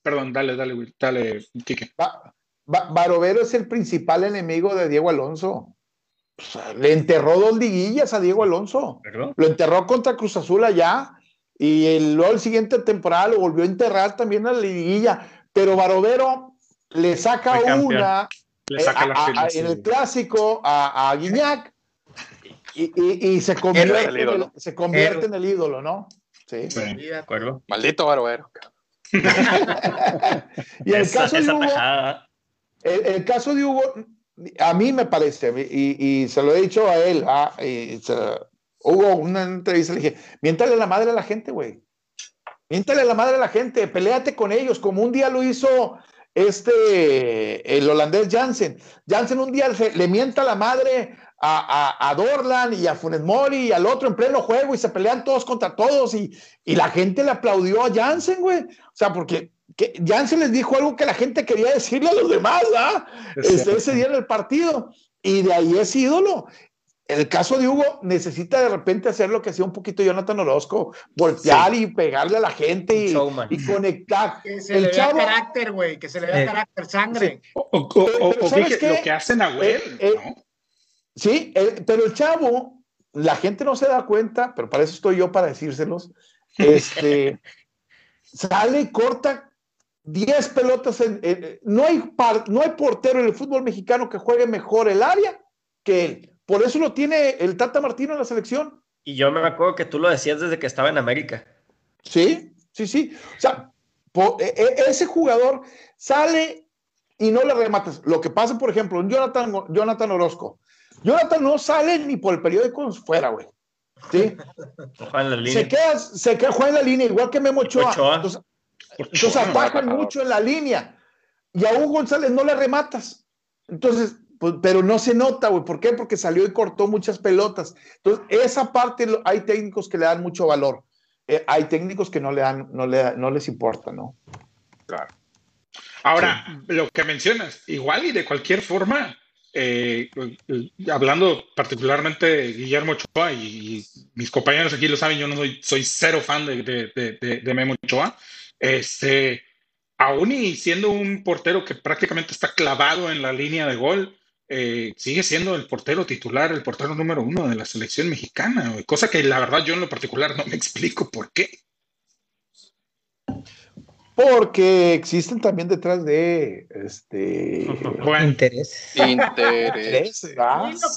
perdón, dale, dale, dale, Ba- Barovero es el principal enemigo de Diego Alonso. O sea, le enterró dos liguillas a Diego Alonso. Lo enterró contra Cruz Azul allá y el, luego el siguiente temporada lo volvió a enterrar también a la liguilla. Pero Barovero le saca una Le eh, saca la a- a- en el clásico a, a Guiñac y, y- y se convierte, El en el, se convierte en el ídolo, ¿no? Sí. Sí. ¿De acuerdo? Maldito Barovero. Y el Esa, caso de esa Hugo. El, el caso de Hugo, a mí me parece, y, y se lo he dicho a él, ah, y se- Hugo, una entrevista le dije, miéntale la madre a la gente, güey. Miéntale la madre a la gente, peleate con ellos, como un día lo hizo este, el holandés Jansen. Jansen un día se- le mienta la madre a, a, a Dorlan y a Funes Mori y al otro en pleno juego y se pelean todos contra todos y, y la gente le aplaudió a Jansen, güey. O sea, porque que Jansen les dijo algo que la gente quería decirle a los demás, ¿ah? Es Este, ese día en el partido. Y de ahí es ídolo. El caso de Hugo necesita de repente hacer lo que hacía un poquito Jonathan Orozco, voltear y pegarle a la gente y, conectar. Que se El le vea chavo- carácter, güey. Que se le vea Eh. carácter, sangre. O, o- o- ¿sabes qué? lo que hacen a Güell, Eh, eh, ¿no? Sí, eh, pero el chavo, la gente no se da cuenta, pero para eso estoy yo para decírselos. Este sale y corta 10 pelotas. En, en- no, hay par- no hay portero en el fútbol mexicano que juegue mejor el área que él. Por eso lo tiene el Tata Martino en la selección. Y yo me acuerdo que tú lo decías desde que estaba en América. Sí, sí, sí. O sea, e- e- ese jugador sale y no le rematas. Lo que pasa, por ejemplo, en Jonathan, Jonathan Orozco. Jonathan no sale ni por el periódico fuera, güey. ¿Sí? Ojalá en la línea. Se queda, se queda, juega en la línea, igual que Memo Ochoa. Ochoa. Entonces, entonces atacan mucho en la línea. Y a Hugo González no le rematas. Entonces, pues, pero no se nota, güey. ¿Por qué? Porque salió y cortó muchas pelotas. Entonces, esa parte hay técnicos que le dan mucho valor. Eh, hay técnicos que no le dan, no, le, no les importa, ¿no? Ahora, lo que mencionas, igual y de cualquier forma, eh, eh, hablando particularmente de Guillermo Ochoa, y, y mis compañeros aquí lo saben, yo no soy, soy cero fan de, de, de, de- de Memo Ochoa, este, aún y siendo un portero que prácticamente está clavado en la línea de gol, eh, sigue siendo el portero titular, el portero número uno de la selección mexicana, güey, cosa que la verdad yo en lo particular no me explico por qué. Porque existen también detrás de este Bueno, Interés. Interés. intereses,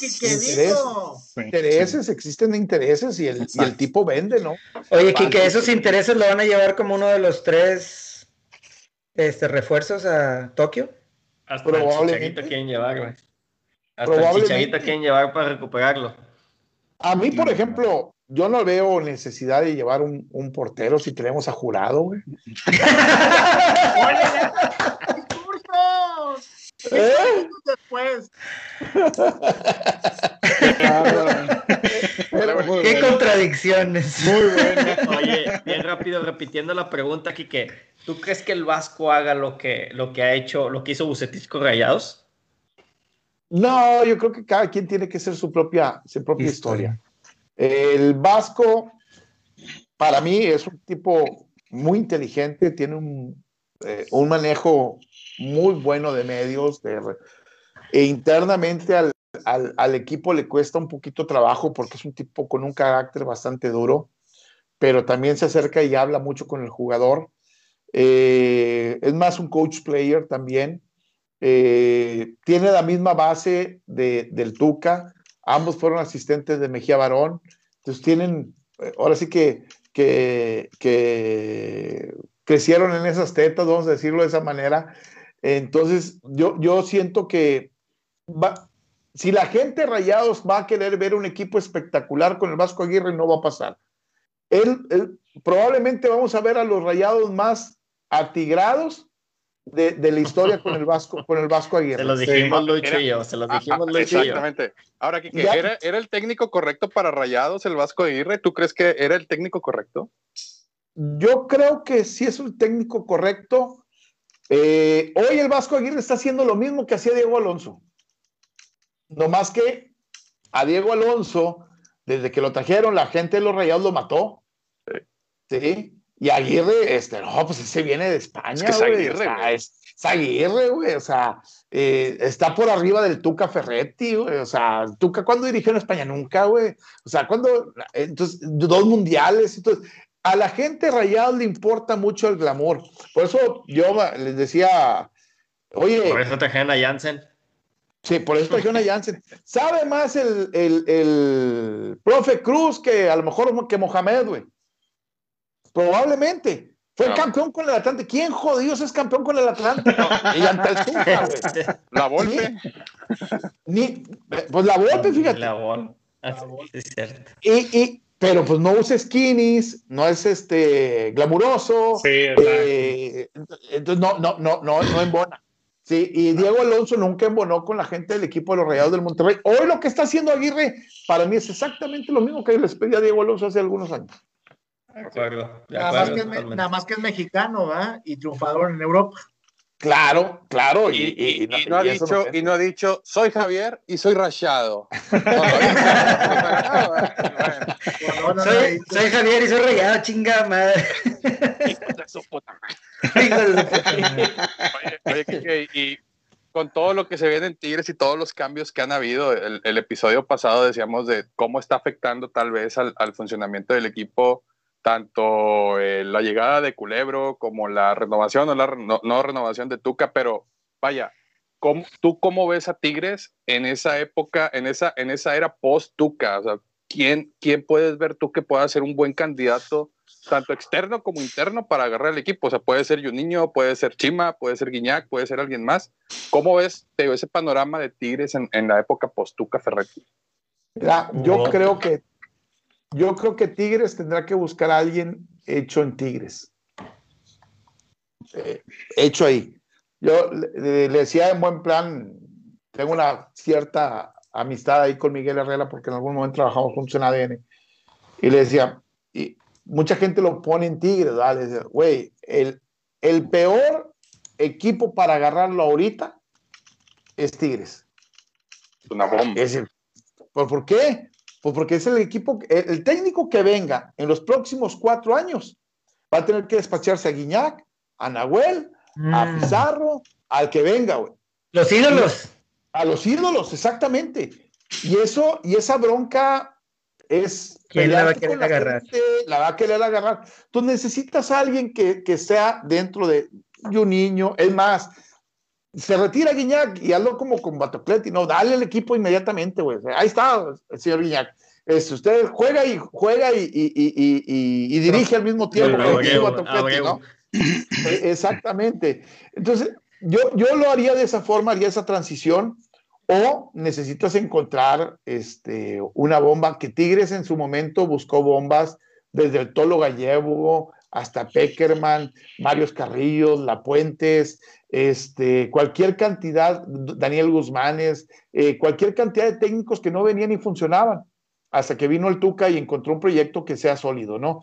Intereses. sí, Intereses, existen intereses y el, y el tipo vende, ¿no? Oye, Kike, esos intereses lo van a llevar como uno de los tres este, refuerzos a Tokio. Hasta el Probablemente. quieren llevar, güey. Hasta el Probablemente. chicharito quieren llevar para recuperarlo. A mí, por ejemplo, yo no veo necesidad de llevar un, un portero si tenemos a jurado, güey. ¡Cursos! ¿Eh? Después. Muy Qué contradicciones. Muy bueno. Oye, bien rápido, repitiendo la pregunta, Kike. ¿Tú crees que el Vasco haga lo que, lo que ha hecho, lo que hizo Bucetich con Rayados? No, yo creo que cada quien tiene que ser su propia, su propia historia. El Vasco, para mí, es un tipo muy inteligente, tiene un, eh, un manejo muy bueno de medios, de e internamente al, al- al equipo le cuesta un poquito trabajo porque es un tipo con un carácter bastante duro, pero también se acerca y habla mucho con el jugador. Eh, es más un coach player también. Eh, tiene la misma base de, del Tuca. Ambos fueron asistentes de Mejía Barón. Entonces tienen, eh, ahora sí que, que, crecieron en esas tetas, vamos a decirlo de esa manera. Entonces yo, yo siento que si la gente Rayados va a querer ver un equipo espectacular con el Vasco Aguirre, no va a pasar. Él, él- probablemente vamos a ver a los Rayados más atigrados de, de la historia con el Vasco, con el Vasco Aguirre. Se los dijimos Sí. Lucho Era- y yo, se los Ah, dijimos ah, Lucho y yo. exactamente. Ahora, Kike, Ya- ¿era, ¿era el técnico correcto para Rayados, el Vasco Aguirre? ¿Tú crees que era el técnico correcto? Yo creo que sí es un técnico correcto. Eh, hoy el Vasco Aguirre está haciendo lo mismo que hacía Diego Alonso. No más que a Diego Alonso, desde que lo trajeron, la gente de los Rayados lo mató. Sí. Y Aguirre, este, no, pues ese viene de España. Es que es güey, Aguirre, o sea, güey. es, es Aguirre, güey. O sea, eh, está por arriba del Tuca Ferretti, güey. O sea, Tuca, ¿cuándo dirigió en España? Nunca, güey. O sea, cuando, entonces, dos mundiales. Entonces, a la gente rayada le importa mucho el glamour. Por eso yo les decía, oye, Por eso trajeron a Jansen. sí, por eso trajeron a Jansen. ¿Sabe más el, el, el profe Cruz que a lo mejor que Mohamed, güey? Probablemente. Fue No. campeón con el Atlante. ¿Quién jodidos es campeón con el Atlante? y ante el Tuca, güey. La Volpe. Ni, pues la Volpe, fíjate. La. Así es cierto. Y, y, pero pues no usa skinnies, no es este glamuroso. Sí, eh, entonces no, no, no, no, no embona. Sí, y Diego Alonso nunca embonó con la gente del equipo de los Rayados del Monterrey. Hoy lo que está haciendo Aguirre, para mí es exactamente lo mismo que les pedí a Diego Alonso hace algunos años. De acuerdo. De Nada más, que es, me- totalmente. nada más que es mexicano, ¿verdad? Y triunfador en Europa. Claro, claro. Y, Y, y- y no ha dicho, no- y no ha dicho, soy Javier y soy rayado. Soy, soy Javier y soy rayado, chinga madre. hijo de su puta. Oye, y con todo lo que se viene en Tigres y todos los cambios que han habido, el, el episodio pasado decíamos de cómo está afectando tal vez al, al funcionamiento del equipo, tanto eh, la llegada de Culebro como la renovación o la re- no, no renovación de Tuca, pero vaya, ¿cómo- ¿tú cómo ves a Tigres en esa época, en esa, en esa era post-Tuca? O sea, ¿quién, ¿quién puedes ver tú que pueda ser un buen candidato, tanto externo como interno, para agarrar el equipo? O sea, puede ser Juninho, puede ser Chima, puede ser Guiñac, puede ser alguien más. ¿Cómo ves te ese panorama de Tigres en, en la época post-Tuca Ferretti? Yo creo que yo creo que Tigres tendrá que buscar a alguien hecho en Tigres. Eh, hecho ahí. Yo le, le decía en buen plan, tengo una cierta amistad ahí con Miguel Herrera porque en algún momento trabajamos juntos en ADN. Y le decía, y mucha gente lo pone en Tigres, ¿verdad? Le decía, güey, el, el peor equipo para agarrarlo ahorita es Tigres. Es una bomba. Es decir, ¿por, por qué? Pues porque es el equipo, el, el técnico que venga en los próximos cuatro años va a tener que despacharse a Guiñac, a Nahuel, a Mm. Pizarro, al que venga, güey. Los ídolos. A los ídolos, exactamente. Y eso, y esa bronca es. ¿Quién la va a querer la agarrar? gente, la va a querer agarrar. Tú necesitas a alguien que, que sea dentro de un niño. Es más, se retira Guiñac y hazlo como con Batocleti, no, dale el equipo inmediatamente, güey. Ahí está el señor Guiñac. Es, usted juega y juega y, y- y- y- y- y dirige al mismo tiempo. Que Batocleti. ¿no? Eh, Exactamente. Entonces, yo, yo lo haría de esa forma, haría esa transición, o necesitas encontrar este, una bomba, que Tigres en su momento buscó bombas desde el Tolo Gallego hasta Peckerman, Marios Carrillos, La Puentes, este, cualquier cantidad, Daniel Guzmanes, eh, cualquier cantidad de técnicos que no venían y funcionaban, hasta que vino el Tuca y encontró un proyecto que sea sólido, ¿no?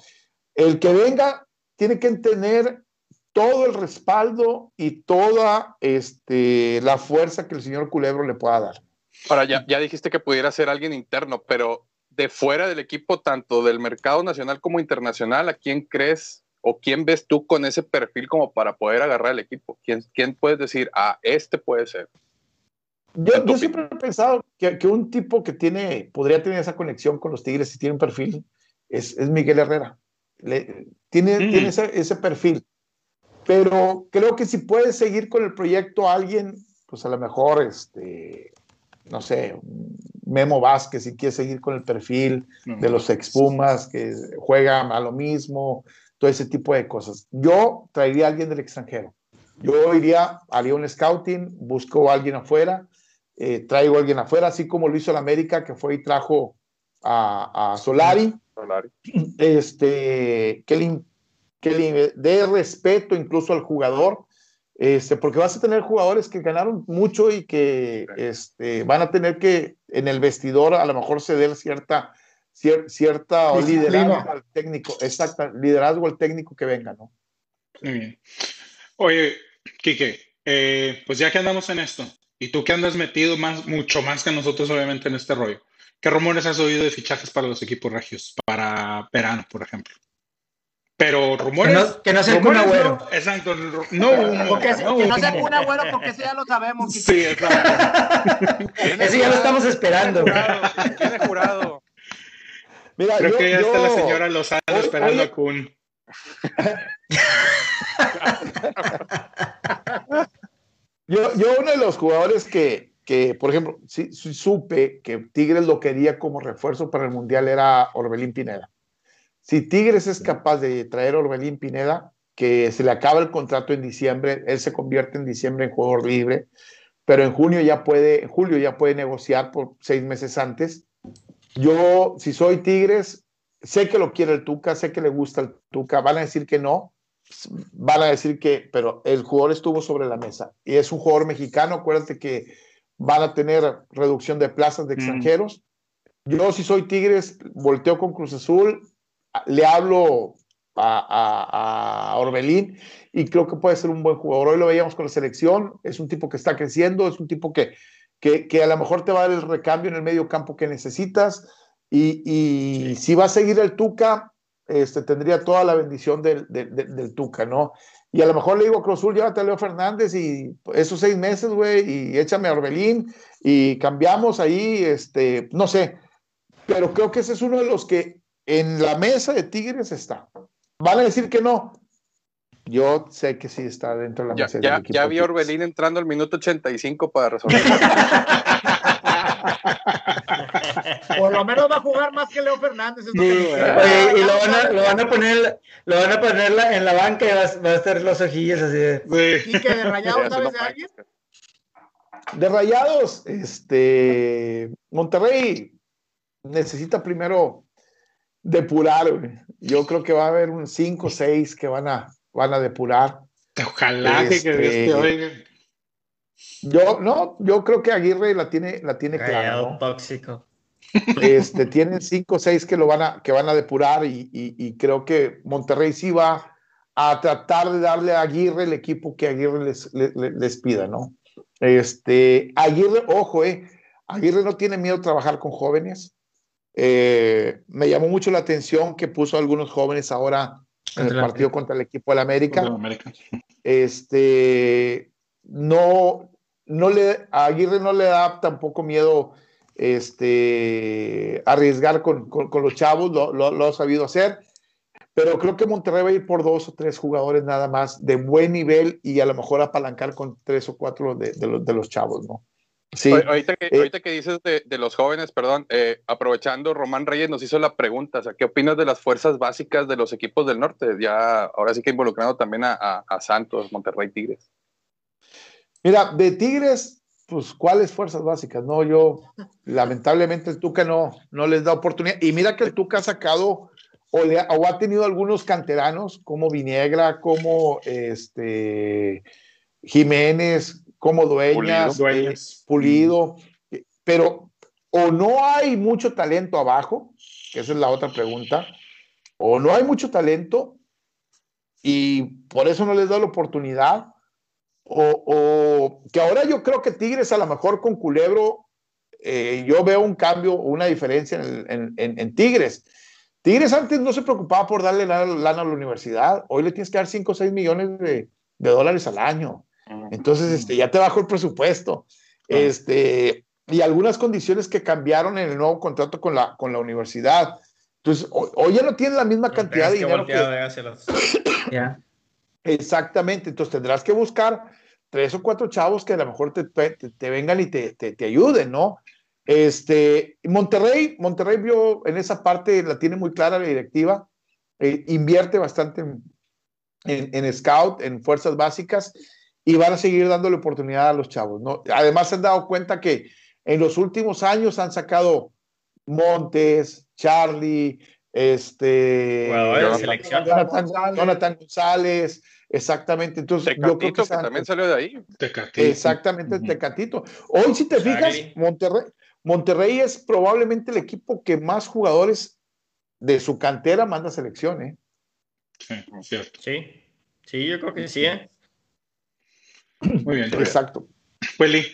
El que venga tiene que tener todo el respaldo y toda este, la fuerza que el señor Culebro le pueda dar. Ahora, ya, ya dijiste que pudiera ser alguien interno, pero de fuera del equipo, tanto del mercado nacional como internacional, ¿a quién crees o quién ves tú con ese perfil como para poder agarrar el equipo? ¿Quién, quién puedes decir, ah, este puede ser? Yo, yo siempre he pensado que, que un tipo que tiene, podría tener esa conexión con los Tigres y tiene un perfil, es, es Miguel Herrera. Le- tiene Mm. tiene ese, ese perfil. Pero creo que si puede seguir con el proyecto alguien, pues a lo mejor, este, no sé, Memo Vázquez, si quiere seguir con el perfil de los expumas que juegan a lo mismo, todo ese tipo de cosas. Yo traería a alguien del extranjero. Yo iría, haría un scouting, busco a alguien afuera, eh, traigo a alguien afuera, así como lo hizo el América, que fue y trajo a, a Solari, Solari? este, que, le, que le dé respeto incluso al jugador, este, porque vas a tener jugadores que ganaron mucho y que este, van a tener que en el vestidor a lo mejor ceder cierta, cier- cierta liderazgo al técnico, exacto, liderazgo al técnico que venga, ¿no? Muy bien. Oye, Quique, eh, pues ya que andamos en esto, y tú que andas metido más, mucho más que nosotros, obviamente, en este rollo, ¿qué rumores has oído de fichajes para los equipos regios? Para verano, por ejemplo. Pero rumores. Que no- que no sea el rumores, Kun Agüero. no, exacto, no humo, Porque no que no sea humo. una bueno, porque eso ya lo sabemos. Sí, exacto. Eso ya lo estamos esperando. Tiene jurado. Mira, Creo yo- que ya está la señora Lozano esperando a Kun. Yo, yo uno de los jugadores que, que por ejemplo, sí supe que Tigres lo quería como refuerzo para el Mundial era Orbelín Pineda. Si Tigres es capaz de traer a Orbelín Pineda, que se le acaba el contrato en diciembre, él se convierte en diciembre en jugador libre, pero en junio ya puede, en julio ya puede negociar por seis meses antes. Yo, si soy Tigres, sé que lo quiere el Tuca, sé que le gusta el Tuca, van a decir que no, van a decir que, pero el jugador estuvo sobre la mesa y es un jugador mexicano, acuérdate que van a tener reducción de plazas de Mm. extranjeros. Yo si soy Tigres, volteo con Cruz Azul, le hablo a, a- a Orbelín y creo que puede ser un buen jugador. Hoy lo veíamos con la selección, es un tipo que está creciendo, es un tipo que, que, que a lo mejor te va a dar el recambio en el medio campo que necesitas y, y si va a seguir el Tuca, este, tendría toda la bendición del, del, del- del Tuca, ¿no? Y a lo mejor le digo a Cruz Azul, llévate a Leo Fernández y esos seis meses, güey, y échame a Orbelín y cambiamos ahí, este, no sé, pero creo que ese es uno de los que en la mesa de Tigres está. Van a decir que no. Yo sé que sí está dentro de la Ya, mesa ya, del ya vi a. Orbelín entrando al minuto 85 para resolver. Por lo menos va a jugar más que Leo Fernández. y lo van a, lo van a poner, lo van a poner la- en la banca y va, a- va a estar los ojillos así de. Sí. Y que de Rayados, ¿sabes de alguien? De Rayados, este, Monterrey necesita primero depurar, güey. Yo creo que va a haber un 5 o 6 que van a, van a depurar. Ojalá que, que Dios Este, te oiga. Yo, no, yo creo que Aguirre la tiene, la tiene clara, ¿no? tóxico. Este, tienen 5 o 6 que lo van a, que van a depurar y, y- y creo que Monterrey sí va a tratar de darle a Aguirre el equipo que Aguirre les, le- le- les pida, ¿no? Este, Aguirre, ojo, eh, Aguirre no tiene miedo a trabajar con jóvenes. Eh, me llamó mucho la atención que puso a algunos jóvenes ahora en el partido contra el equipo del América. América. Este, no, no le, a Aguirre no le da tampoco miedo este, arriesgar con, con- con los chavos, lo, lo- lo ha sabido hacer, pero creo que Monterrey va a ir por dos o tres jugadores nada más de buen nivel y a lo mejor apalancar con tres o cuatro de, de los, de los chavos, ¿no? Sí, Oye, Ahorita que, Eh, ahorita que dices de, de los jóvenes, perdón, eh, aprovechando, Román Reyes nos hizo la pregunta, o sea, ¿qué opinas de las fuerzas básicas de los equipos del norte? Ya, ahora sí que involucrando también a, a- a Santos, Monterrey, Tigres. Mira, de Tigres, pues, ¿cuáles fuerzas básicas? No, yo, lamentablemente, el Tuca no, no les da oportunidad. Y mira que el Tuca ha sacado o, le ha, o ha tenido algunos canteranos, como Viniegra, como este Jiménez, como Dueñas, Pulido. eh, Dueñas. Pulido, eh, pero o no hay mucho talento abajo, que esa es la otra pregunta, o no hay mucho talento y por eso no les da la oportunidad, o, o que ahora yo creo que Tigres a lo mejor con Culebro, eh, yo veo un cambio, una diferencia en, el- en- en- en Tigres. Tigres antes no se preocupaba por darle lana, lana a la universidad, hoy le tienes que dar 5 o 6 millones de, de dólares al año. Entonces, este, ya te bajó el presupuesto. Este, y algunas condiciones que cambiaron en el nuevo contrato con la, con la universidad. Entonces, hoy, hoy ya no tienen la misma cantidad de Tienes que dinero que, los- Ya. Exactamente, entonces tendrás que buscar tres o cuatro chavos que a lo mejor te, te- te vengan y te, te- te ayuden, ¿no? Este, Monterrey, Monterrey vio en esa parte, la tiene muy clara la directiva, eh, invierte bastante en, en- en scout, en fuerzas básicas, y van a seguir dándole oportunidad a los chavos, ¿no? Además se han dado cuenta que en los últimos años han sacado Montes, Charlie, este, Jugadores de Jonathan- selección. Jonathan, González. Jonathan González, exactamente. Entonces, yo creo que Tecatito, que también salió de ahí. Tecatito. exactamente. Tecatito. Hoy, si te fijas. Monterrey, Monterrey es probablemente el equipo que más jugadores de su cantera manda selección, ¿eh? Sí, cierto. Sí, sí, yo creo que sí, ¿eh? Muy bien. Exacto. Willy.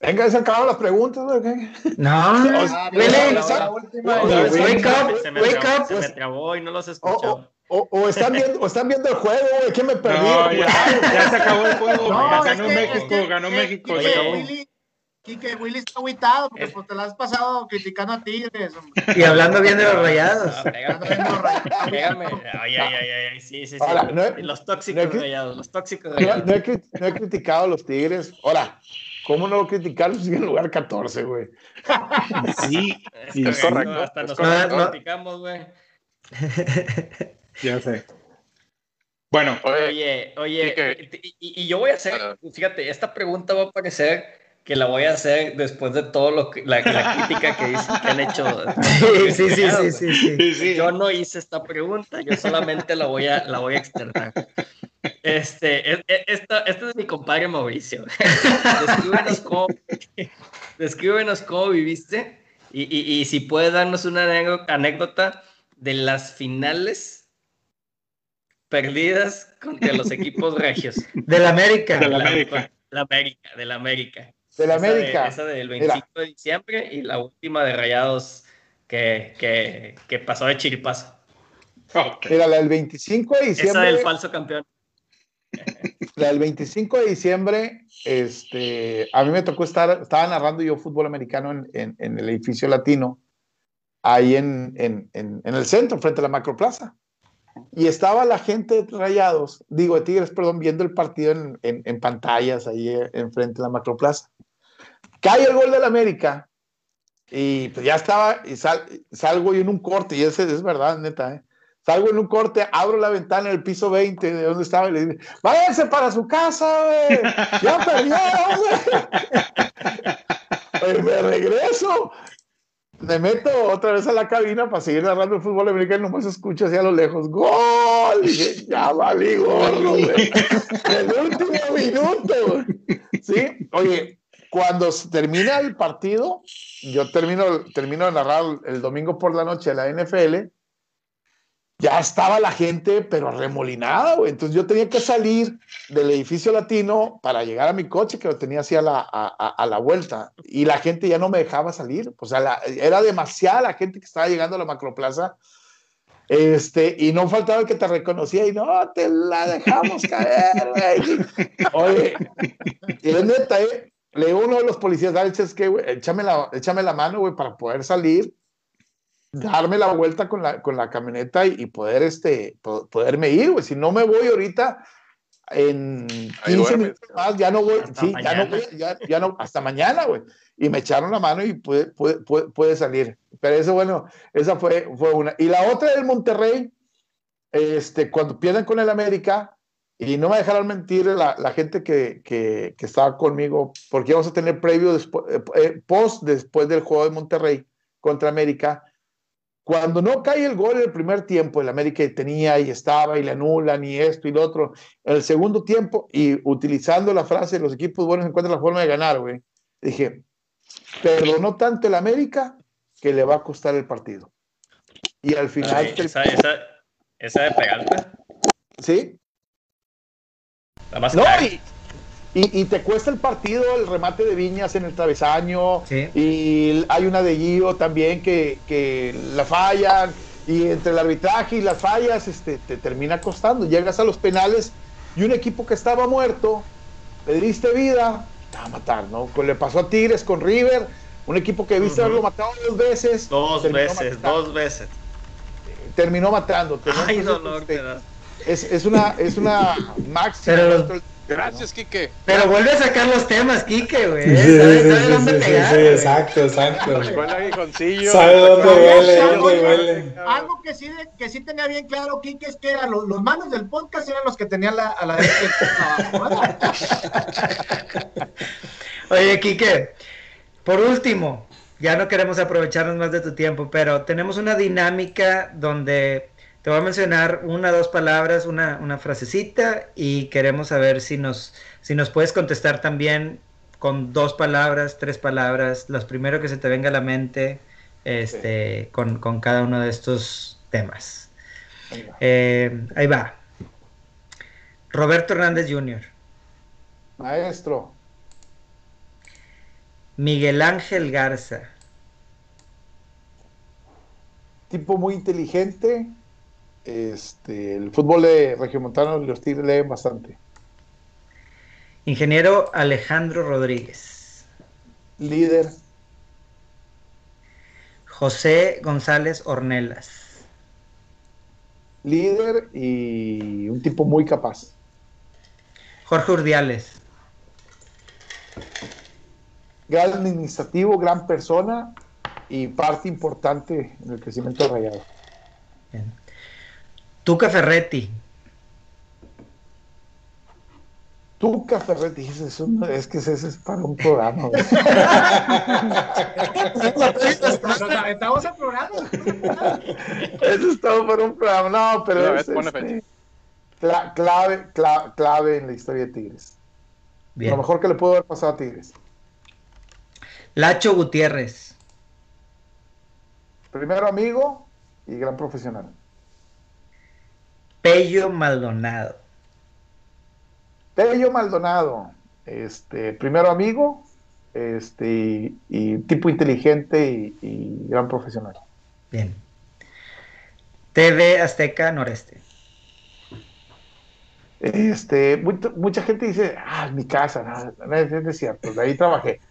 Venga, se acabaron las preguntas, güey. ¿qué? No, Ah, wake up, Se me, wake trabó, up. se me trabó y no los escuchaba. o- o- o están, viendo, o están viendo el juego, güey. ¿Qué me perdí? No, ya, ya se acabó el juego. No, ganó que- México, es que- ganó México. Acabó. Willy, Quique, Willy está agüitado porque Es- pues, te la has pasado criticando a Tigres. hombre. y hablando bien de los rayados. Ah, pégame, pégame. Ay, ay, ay, ay, ay, sí, sí, sí. Ahora, no he- los tóxicos no he- rayados, los tóxicos No, rayados. no he, no he criticado a los Tigres. Ahora, ¿cómo no criticarlos si en lugar 14, güey? Sí, Es sí, correcto, correcto, hasta es nos correcto. criticamos, güey. ya sé. Bueno, Oye, oye, y- y yo voy a hacer, Ah. fíjate, esta pregunta va a parecer que la voy a hacer después de todo lo que, la, la crítica que, han hecho. Sí, sí, sí, sí, sí, sí. sí, sí. Yo no hice esta pregunta, yo solamente la voy a, la voy a externar. Este, es- esta, este es mi compadre Mauricio. Descríbenos cómo, descríbenos cómo viviste y, y- y si puedes darnos una anécdo- anécdota de las finales perdidas contra los equipos regios. Del América. De la América. La América, de la América. De la Esa de- América. esa del Mira. 25 de diciembre y la última de Rayados que, que, que pasó de chiripazo. Ok. Mira, la del 25 de Esa diciembre. del falso campeón. La del 25 de diciembre, este, a mí me tocó estar, estaba narrando yo fútbol americano en, en- en el edificio latino, ahí en, en- en- en el centro, frente a la macroplaza. Y estaba la gente de Rayados, digo, de Tigres, perdón, viendo el partido en, en- en pantallas ahí eh, enfrente de la macroplaza. Cae el gol del América y pues ya estaba, y sal- salgo yo en un corte, y ese es verdad, neta, ¿eh? Salgo en un corte, abro la ventana en el piso 20 de donde estaba y le digo, váyanse para su casa, güey. Ya güey. Pues me regreso. Me meto otra vez a la cabina para seguir narrando el fútbol americano y nomás escucho hacia lo lejos, ¡Gol! Y dije, ya valí gorro, güey. El último minuto, güey. Sí, oye, cuando termina el partido, yo termino, termino de narrar el domingo por la noche la NFL, ya estaba la gente, pero remolinada, güey. Entonces yo tenía que salir del edificio latino para llegar a mi coche, que lo tenía así a la, a, la vuelta. Y la gente ya no me dejaba salir. O sea, era demasiada la gente que estaba llegando a la macroplaza. Este, y no faltaba el que te reconocía y no, te la dejamos caer, güey. Oye, y es neta, ¿eh? Le digo a uno de los policías, dale, es que, güey, échame la, échame la mano, güey, para poder salir, darme la vuelta con la, con la camioneta y, y poder, este, po- poderme ir, güey. Si no me voy ahorita, en 15 duermes. minutos más, ya no voy, Hasta sí, ya no mañana. voy, ya, ya no, hasta mañana, güey. Y me echaron la mano y puede, puede, puede, puede salir. Pero eso, bueno, esa fue, fue una. Y la otra del Monterrey, este, cuando pierden con el América, y no me dejaron mentir la, la gente que, que, que estaba conmigo, porque vamos a tener previo, después, eh, eh, post después del juego de Monterrey contra América. Cuando no cae el gol en el primer tiempo, el América tenía y estaba y le anulan y esto y lo otro, en el segundo tiempo, y utilizando la frase, los equipos buenos encuentran la forma de ganar, güey, dije, perdonó tanto el América que le va a costar el partido. Y al final, Ay, esa, esa, esa de pegarte. ¿sí? La más No, y, y- y te cuesta el partido el remate de Viñas en el travesaño. Sí. Y hay una de Gio también que, que la fallan. Y entre el arbitraje y las fallas este, te termina costando. Llegas a los penales y un equipo que estaba muerto, le diste vida, te va a matar, ¿no? Le pasó a Tigres con River, un equipo que viste haberlo matado dos veces. Dos veces, matando- dos veces. Terminó matando. Ay, dolor este, te da. Es, es una, es una máxima. Pero Gracias, Quique. Pero vuelve a sacar los temas, Quique, güey. Sí, ¿Sabe, sí, dónde pegar, exacto, exacto. Sabe dónde duele. Algo que sí, que sí tenía bien claro, Kike, es que eran los, los manos del podcast eran los que tenían la, a la. Oye, Quique, por último, ya no queremos aprovecharnos más de tu tiempo, pero tenemos una dinámica donde te voy a mencionar una, dos palabras, una, una frasecita y queremos saber si nos, si nos puedes contestar también con dos palabras, tres palabras, los primero que se te venga a la mente este, con, con cada uno de estos temas. Venga. Eh, ahí va. Roberto Hernández Jr., Maestro, Miguel Ángel Garza, tipo muy inteligente. Este, el fútbol de Regiomontano y los Tigres leen bastante. Ingeniero Alejandro Rodríguez. Líder, José González Ornelas. líder y un tipo muy capaz. Jorge Urdiales. Gran administrativo, gran persona y parte importante en el crecimiento de Rayado. Bien. Tuca Ferretti. Tuca Ferretti, es, un- es que ese es para un programa. Estamos en programa. Eso es todo para un programa. No, pero es este, clave, cla- clave en la historia de Tigres. Bien. Lo mejor que le pudo haber pasado a Tigres. Lacho Gutiérrez. Primero amigo y gran profesional. Pello Maldonado. Pello Maldonado, este, primero amigo, este, y, y tipo inteligente y, y gran profesional. Bien. TV Azteca Noreste. Este, mucha, mucha gente dice, ah, mi casa, no, no es, cierto, de ahí trabajé.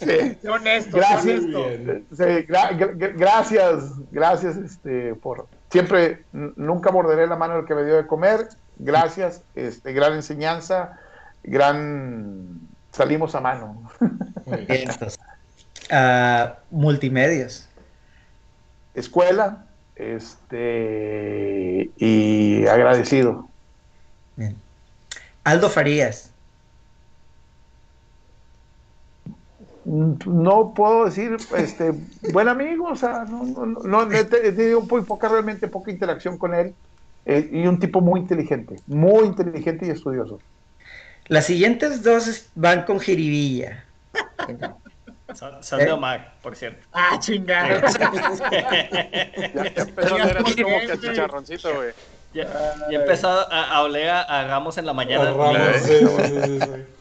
Este, este, honesto. Gracias. qué honesto. Sí, gra- gra- gracias, gracias este, por siempre, nunca morderé la mano del que me dio de comer. Gracias, este, gran enseñanza, gran salimos a mano. Muy bien. Ah, multimedios. Escuela, este, y agradecido. Bien. Aldo Farías. No puedo decir, este, buen amigo, o sea, no, no, no, no, he te- he tenido muy poca, realmente poca interacción con él, eh, y un tipo muy inteligente, muy inteligente y estudioso. Las siguientes dos van con jiribilla. Son, son de Omar, por cierto. Ah, chingada. Ya, ya empezó a como que chicharroncito, güey. Ya, ya he empezado a, a oler a, a Ramos en la mañana. Ramos, sí, sí, sí.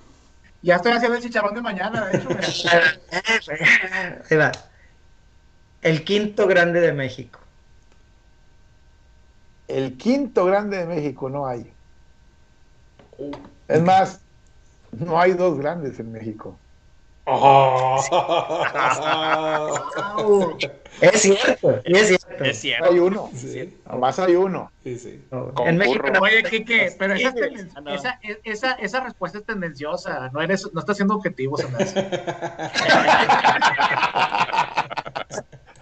Ya estoy haciendo el chicharrón de mañana, de hecho. mira. Ahí va. El quinto grande de México. El quinto grande de México no hay. Es más, no hay dos grandes en México. Au. Es cierto, es cierto. Es cierto. Hay uno, Sí, nomás hay uno. sí, sí. En México no. Oye, Kike, pero esa, es tenden- Ah, no. esa, esa, esa respuesta es tendenciosa. No, eres, no estás siendo objetivo,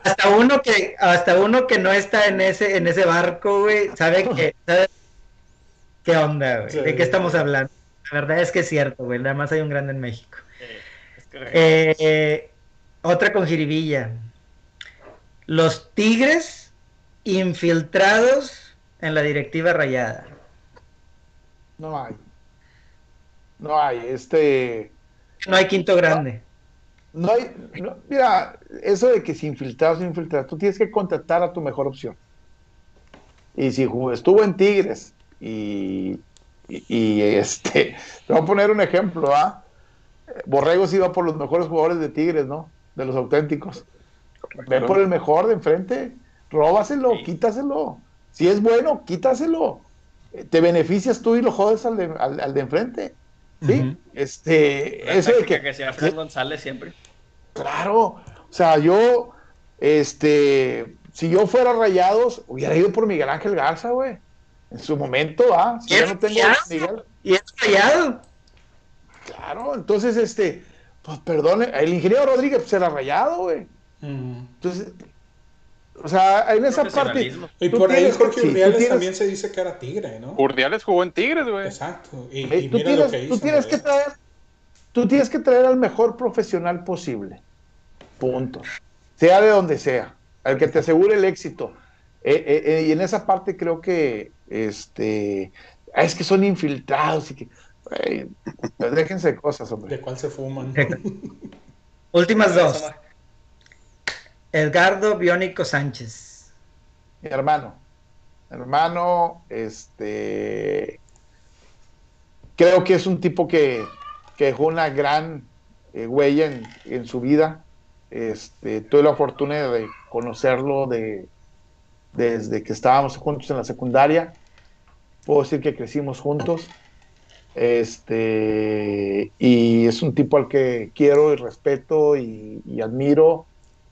hasta uno que hasta uno que no está en ese en ese barco, güey, sabe que sabe qué onda, güey, Sí. de qué estamos hablando. La verdad es que es cierto, güey, nada más hay un grande en México. Eh, es. Eh, otra con jiribilla. Los Tigres infiltrados en la directiva rayada. No hay. No hay. Este. No hay quinto grande. No hay. no- mira, eso de que si infiltrados, infiltrados, tú tienes que contratar a tu mejor opción. Y si estuvo en Tigres y, y, y, este. Te voy a poner un ejemplo, ¿ah? Borregos iba por los mejores jugadores de Tigres, ¿no? De los auténticos. Ve por el mejor de enfrente, róbaselo, Sí. quítaselo. Si es bueno, quítaselo. Eh, Te beneficias tú y lo jodes al de, al, al de enfrente. ¿Sí? Este, eso de que, que hacía Fran González siempre. claro, o sea, yo, este, si yo fuera Rayados, hubiera ido por Miguel Ángel Garza, güey. En su momento, ¿ah? Si ¿Y ya es no tengo Rayado? Miguel, Y es rayado. claro, entonces, este, pues perdone, el ingeniero Rodríguez pues, era Rayado, güey. Entonces, o sea, en esa parte. Y por ahí tienes Jorge sí, Urdiales tienes- también se dice que era tigre, ¿no? Urdiales jugó en Tigres, güey. Exacto. Y, y tú mira tienes, lo que hizo. tú tienes que traer, tú tienes que traer al mejor profesional posible. Punto. Sea de donde sea, al que te asegure el éxito. Eh, eh, eh, y en esa parte creo que este ah, es que son infiltrados y que déjense cosas, hombre. ¿De cuál se fuman? Últimas dos. Edgardo Biónico Sánchez. Mi hermano, hermano, este creo que es un tipo que, que dejó una gran eh, huella en, en su vida. Este, tuve la fortuna de conocerlo de, desde que estábamos juntos en la secundaria. Puedo decir que crecimos juntos. Este, y es un tipo al que quiero y respeto y, y admiro.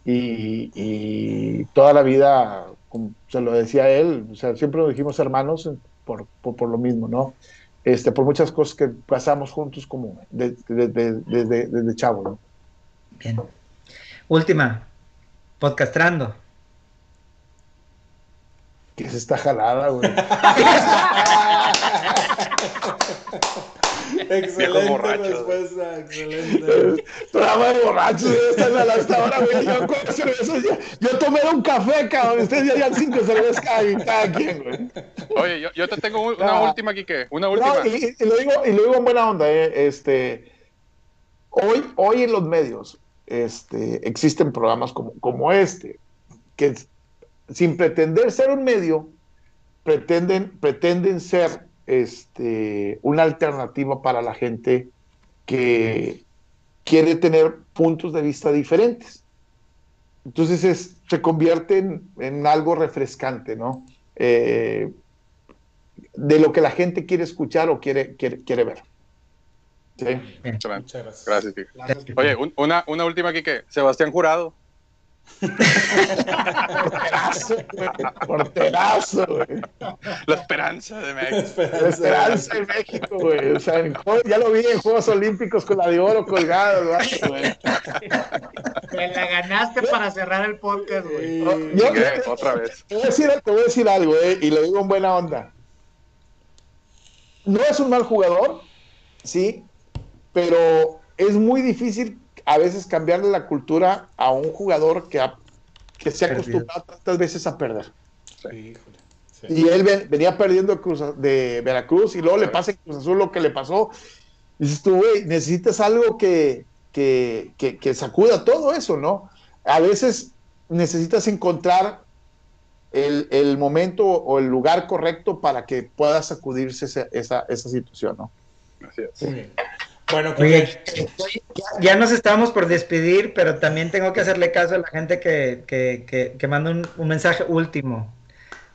Y, y toda la vida, como se lo decía él, o sea, siempre nos dijimos hermanos por, por, por lo mismo, ¿no? Este, por muchas cosas que pasamos juntos como de- de- de- desde, desde chavo, ¿no? Bien. Última. Podcastrando. Que es esta jalada, güey. excelente respuesta, excelente. Programa de borrachos, güey, están a la- hasta ahora, güey. Yo, cuatro cervezas ya- yo tomé un café, cabrón. Ustedes ya llevan cinco cervezas cada, cada quien, güey. Oye, yo, yo te tengo un- una Ah. última, Quique. Una última. No, y, y lo digo, y lo digo en buena onda, eh, este, hoy, hoy en los medios este, existen programas como, como este, que sin pretender ser un medio, pretenden, pretenden ser este, una alternativa para la gente que quiere tener puntos de vista diferentes. Entonces es- se convierte en, en algo refrescante, ¿no? Eh, de lo que la gente quiere escuchar o quiere, quiere, quiere ver. ¿Sí? Excelente. Muchas gracias. Gracias. Oye, un- una, una última, Quique. Sebastián Jurado. Porterazo, güey. Porterazo, güey. La esperanza de México. La esperanza de México, güey. O sea, ya lo vi en Juegos Olímpicos con la de oro colgada, güey. Te la ganaste para cerrar el podcast, güey. Yo- ¿Qué? Otra vez. Te voy a decir, te voy a decir algo, eh, y lo digo en buena onda. No es un mal jugador, sí, pero es muy difícil a veces cambiarle la cultura a un jugador que, ha- que se ha acostumbrado tantas veces a perder. Híjole. Sí. Y él ven- venía perdiendo de, Cruz- de Veracruz y luego le pasa en Cruz Azul lo que le pasó. Dices tú, güey, necesitas algo que, que, que, que sacuda todo eso, ¿no? A veces necesitas encontrar el, el momento o el lugar correcto para que pueda sacudirse ese- esa, esa situación, ¿no? Así es. Muy Bueno, Oye, Quique, ya, ya nos estamos por despedir, pero también tengo que hacerle caso a la gente que, que, que, que manda un, un mensaje último.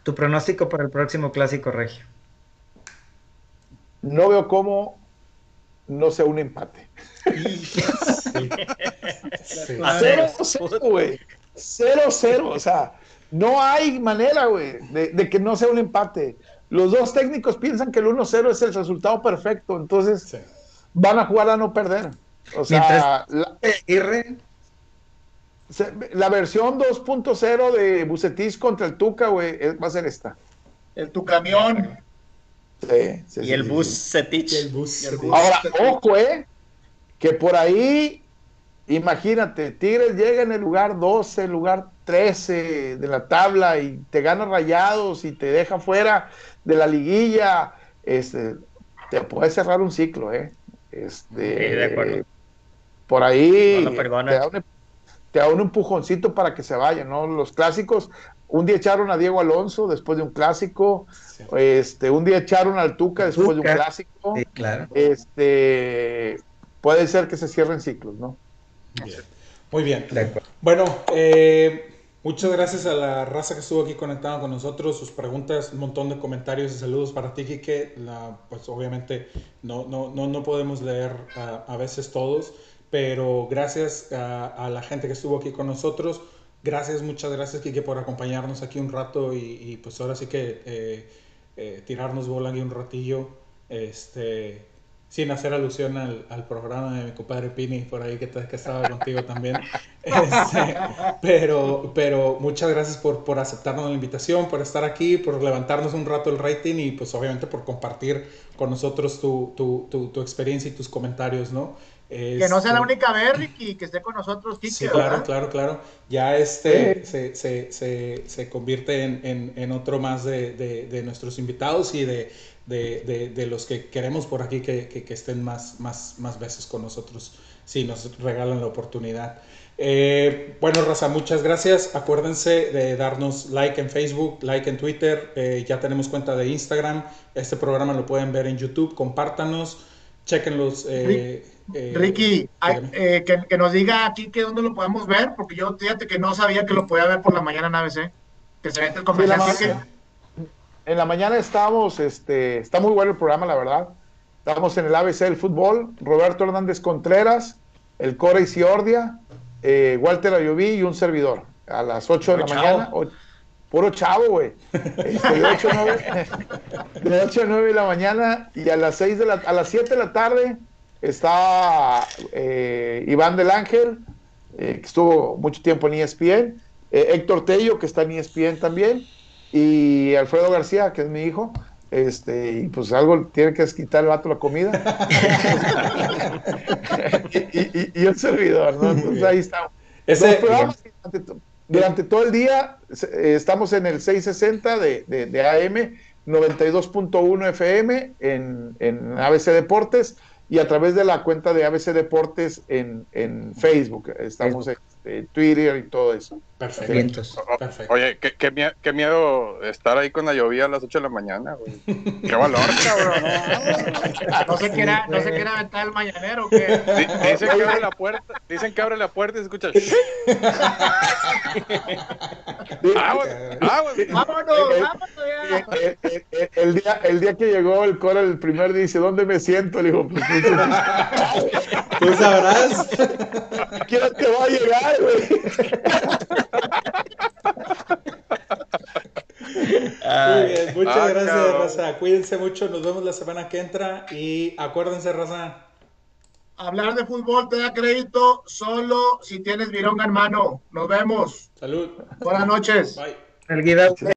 Tu pronóstico para el próximo clásico regio. No veo cómo no sea un empate. sí. Cero, cero, güey. Cero, cero. O sea, no hay manera, güey, de, de que no sea un empate. Los dos técnicos piensan que el 1-0 es el resultado perfecto, entonces Sí. Van a jugar a no perder. O sea, la, Aguirre, se- la versión 2.0 de Bucetis contra el Tuca, güey, va a ser esta. El tu camión. Sí, sí, Y sí, el sí, bus sí. Setich. Y el bus. Y el bus. Ahora, ojo, eh, que por ahí, imagínate, Tigres llega en el lugar 12, el lugar 13 de la tabla y te gana rayados y te deja fuera de la liguilla, este, te puede cerrar un ciclo, eh. Este, Sí, de acuerdo. Por ahí No perdona. te, da un, te da un empujoncito para que se vaya, ¿no? Los clásicos, un día echaron a Diego Alonso después de un clásico, Sí. este, un día echaron al Tuca después de un clásico sí, claro. este puede ser que se cierren ciclos, ¿no? Bien. Muy bien. De acuerdo. Bueno, eh, muchas gracias a la raza que estuvo aquí conectada con nosotros, sus preguntas, un montón de comentarios y saludos para ti, Quique. La, pues obviamente no, no, no, no podemos leer a veces todos, pero gracias a, a la gente que estuvo aquí con nosotros. Gracias, muchas gracias, Quique, por acompañarnos aquí un rato y, y, pues ahora sí que eh, eh, tirarnos bola aquí un ratillo. Este, sin hacer alusión al, al programa de mi compadre Pini por ahí que, te- que estaba contigo también. Este, pero, pero muchas gracias por, por aceptarnos la invitación, por estar aquí, por levantarnos un rato el rating y pues obviamente por compartir con nosotros tu, tu, tu, tu experiencia y tus comentarios, ¿no? Que no sea la Este, única vez, Ricky, que esté con nosotros, Kike, Sí, claro, ¿verdad? claro, claro. Ya este se, se, se, se convierte en, en, en otro más de, de, de nuestros invitados y de, de, de, de los que queremos por aquí que, que, que estén más, más, más veces con nosotros, si nos regalan la oportunidad. Eh, bueno, Raza, muchas gracias. Acuérdense de darnos like en Facebook, like en Twitter. Eh, ya tenemos cuenta de Instagram. Este programa lo pueden ver en YouTube. Compártanos. Chequenlos. Eh, eh, Ricky, eh, que, que nos diga aquí que dónde lo podemos ver, porque yo fíjate que no sabía que lo podía ver por la mañana en ABC. Que se mete el comercial. Sí, En la mañana estamos, este, está muy bueno el programa, la verdad. Estamos en el ABC del fútbol, Roberto Hernández Contreras, el Core Isiordia, eh, Walter Ayoví y un servidor. A las 8 de la mañana. o- puro chavo, güey. Este, de 8 a 9, de 8 a 9 de la mañana y a las 6 de la, a las 7 de la tarde está eh, Iván del Ángel, eh, que estuvo mucho tiempo en ESPN, eh, Héctor Tello, que está en ESPN también, y Alfredo García, que es mi hijo. Este, y pues algo tiene que quitar el vato la comida. y, y- y- y un servidor, ¿no? Entonces ahí estamos. Ese- programas durante, to- durante todo el día eh, estamos en el 660 de, de, de AM, 92.1 FM en, en ABC Deportes y a través de la cuenta de ABC Deportes en, en Facebook. Estamos en eh, Twitter y todo eso. Perfecto. Oye, qué, qué, mie- qué miedo estar ahí con la llovía a las 8 de la mañana, güey. Qué valor, cabrón. No se quiera, no se aventar el mañanero, Dicen que abre la puerta, dicen que abre la puerta y se escucha. Vámonos, vámonos el, día, el día que llegó el coro, el primer día dice, ¿dónde me siento? Le digo, pues, Tú sabrás. ¿quién te va a llegar, mal, güey. Muchas ah, gracias, cabrón. Raza. Cuídense mucho. Nos vemos la semana que entra. Y acuérdense, Raza. Hablar de fútbol te da crédito solo si tienes vironga en mano. Nos vemos. Salud. Buenas noches. Bye. El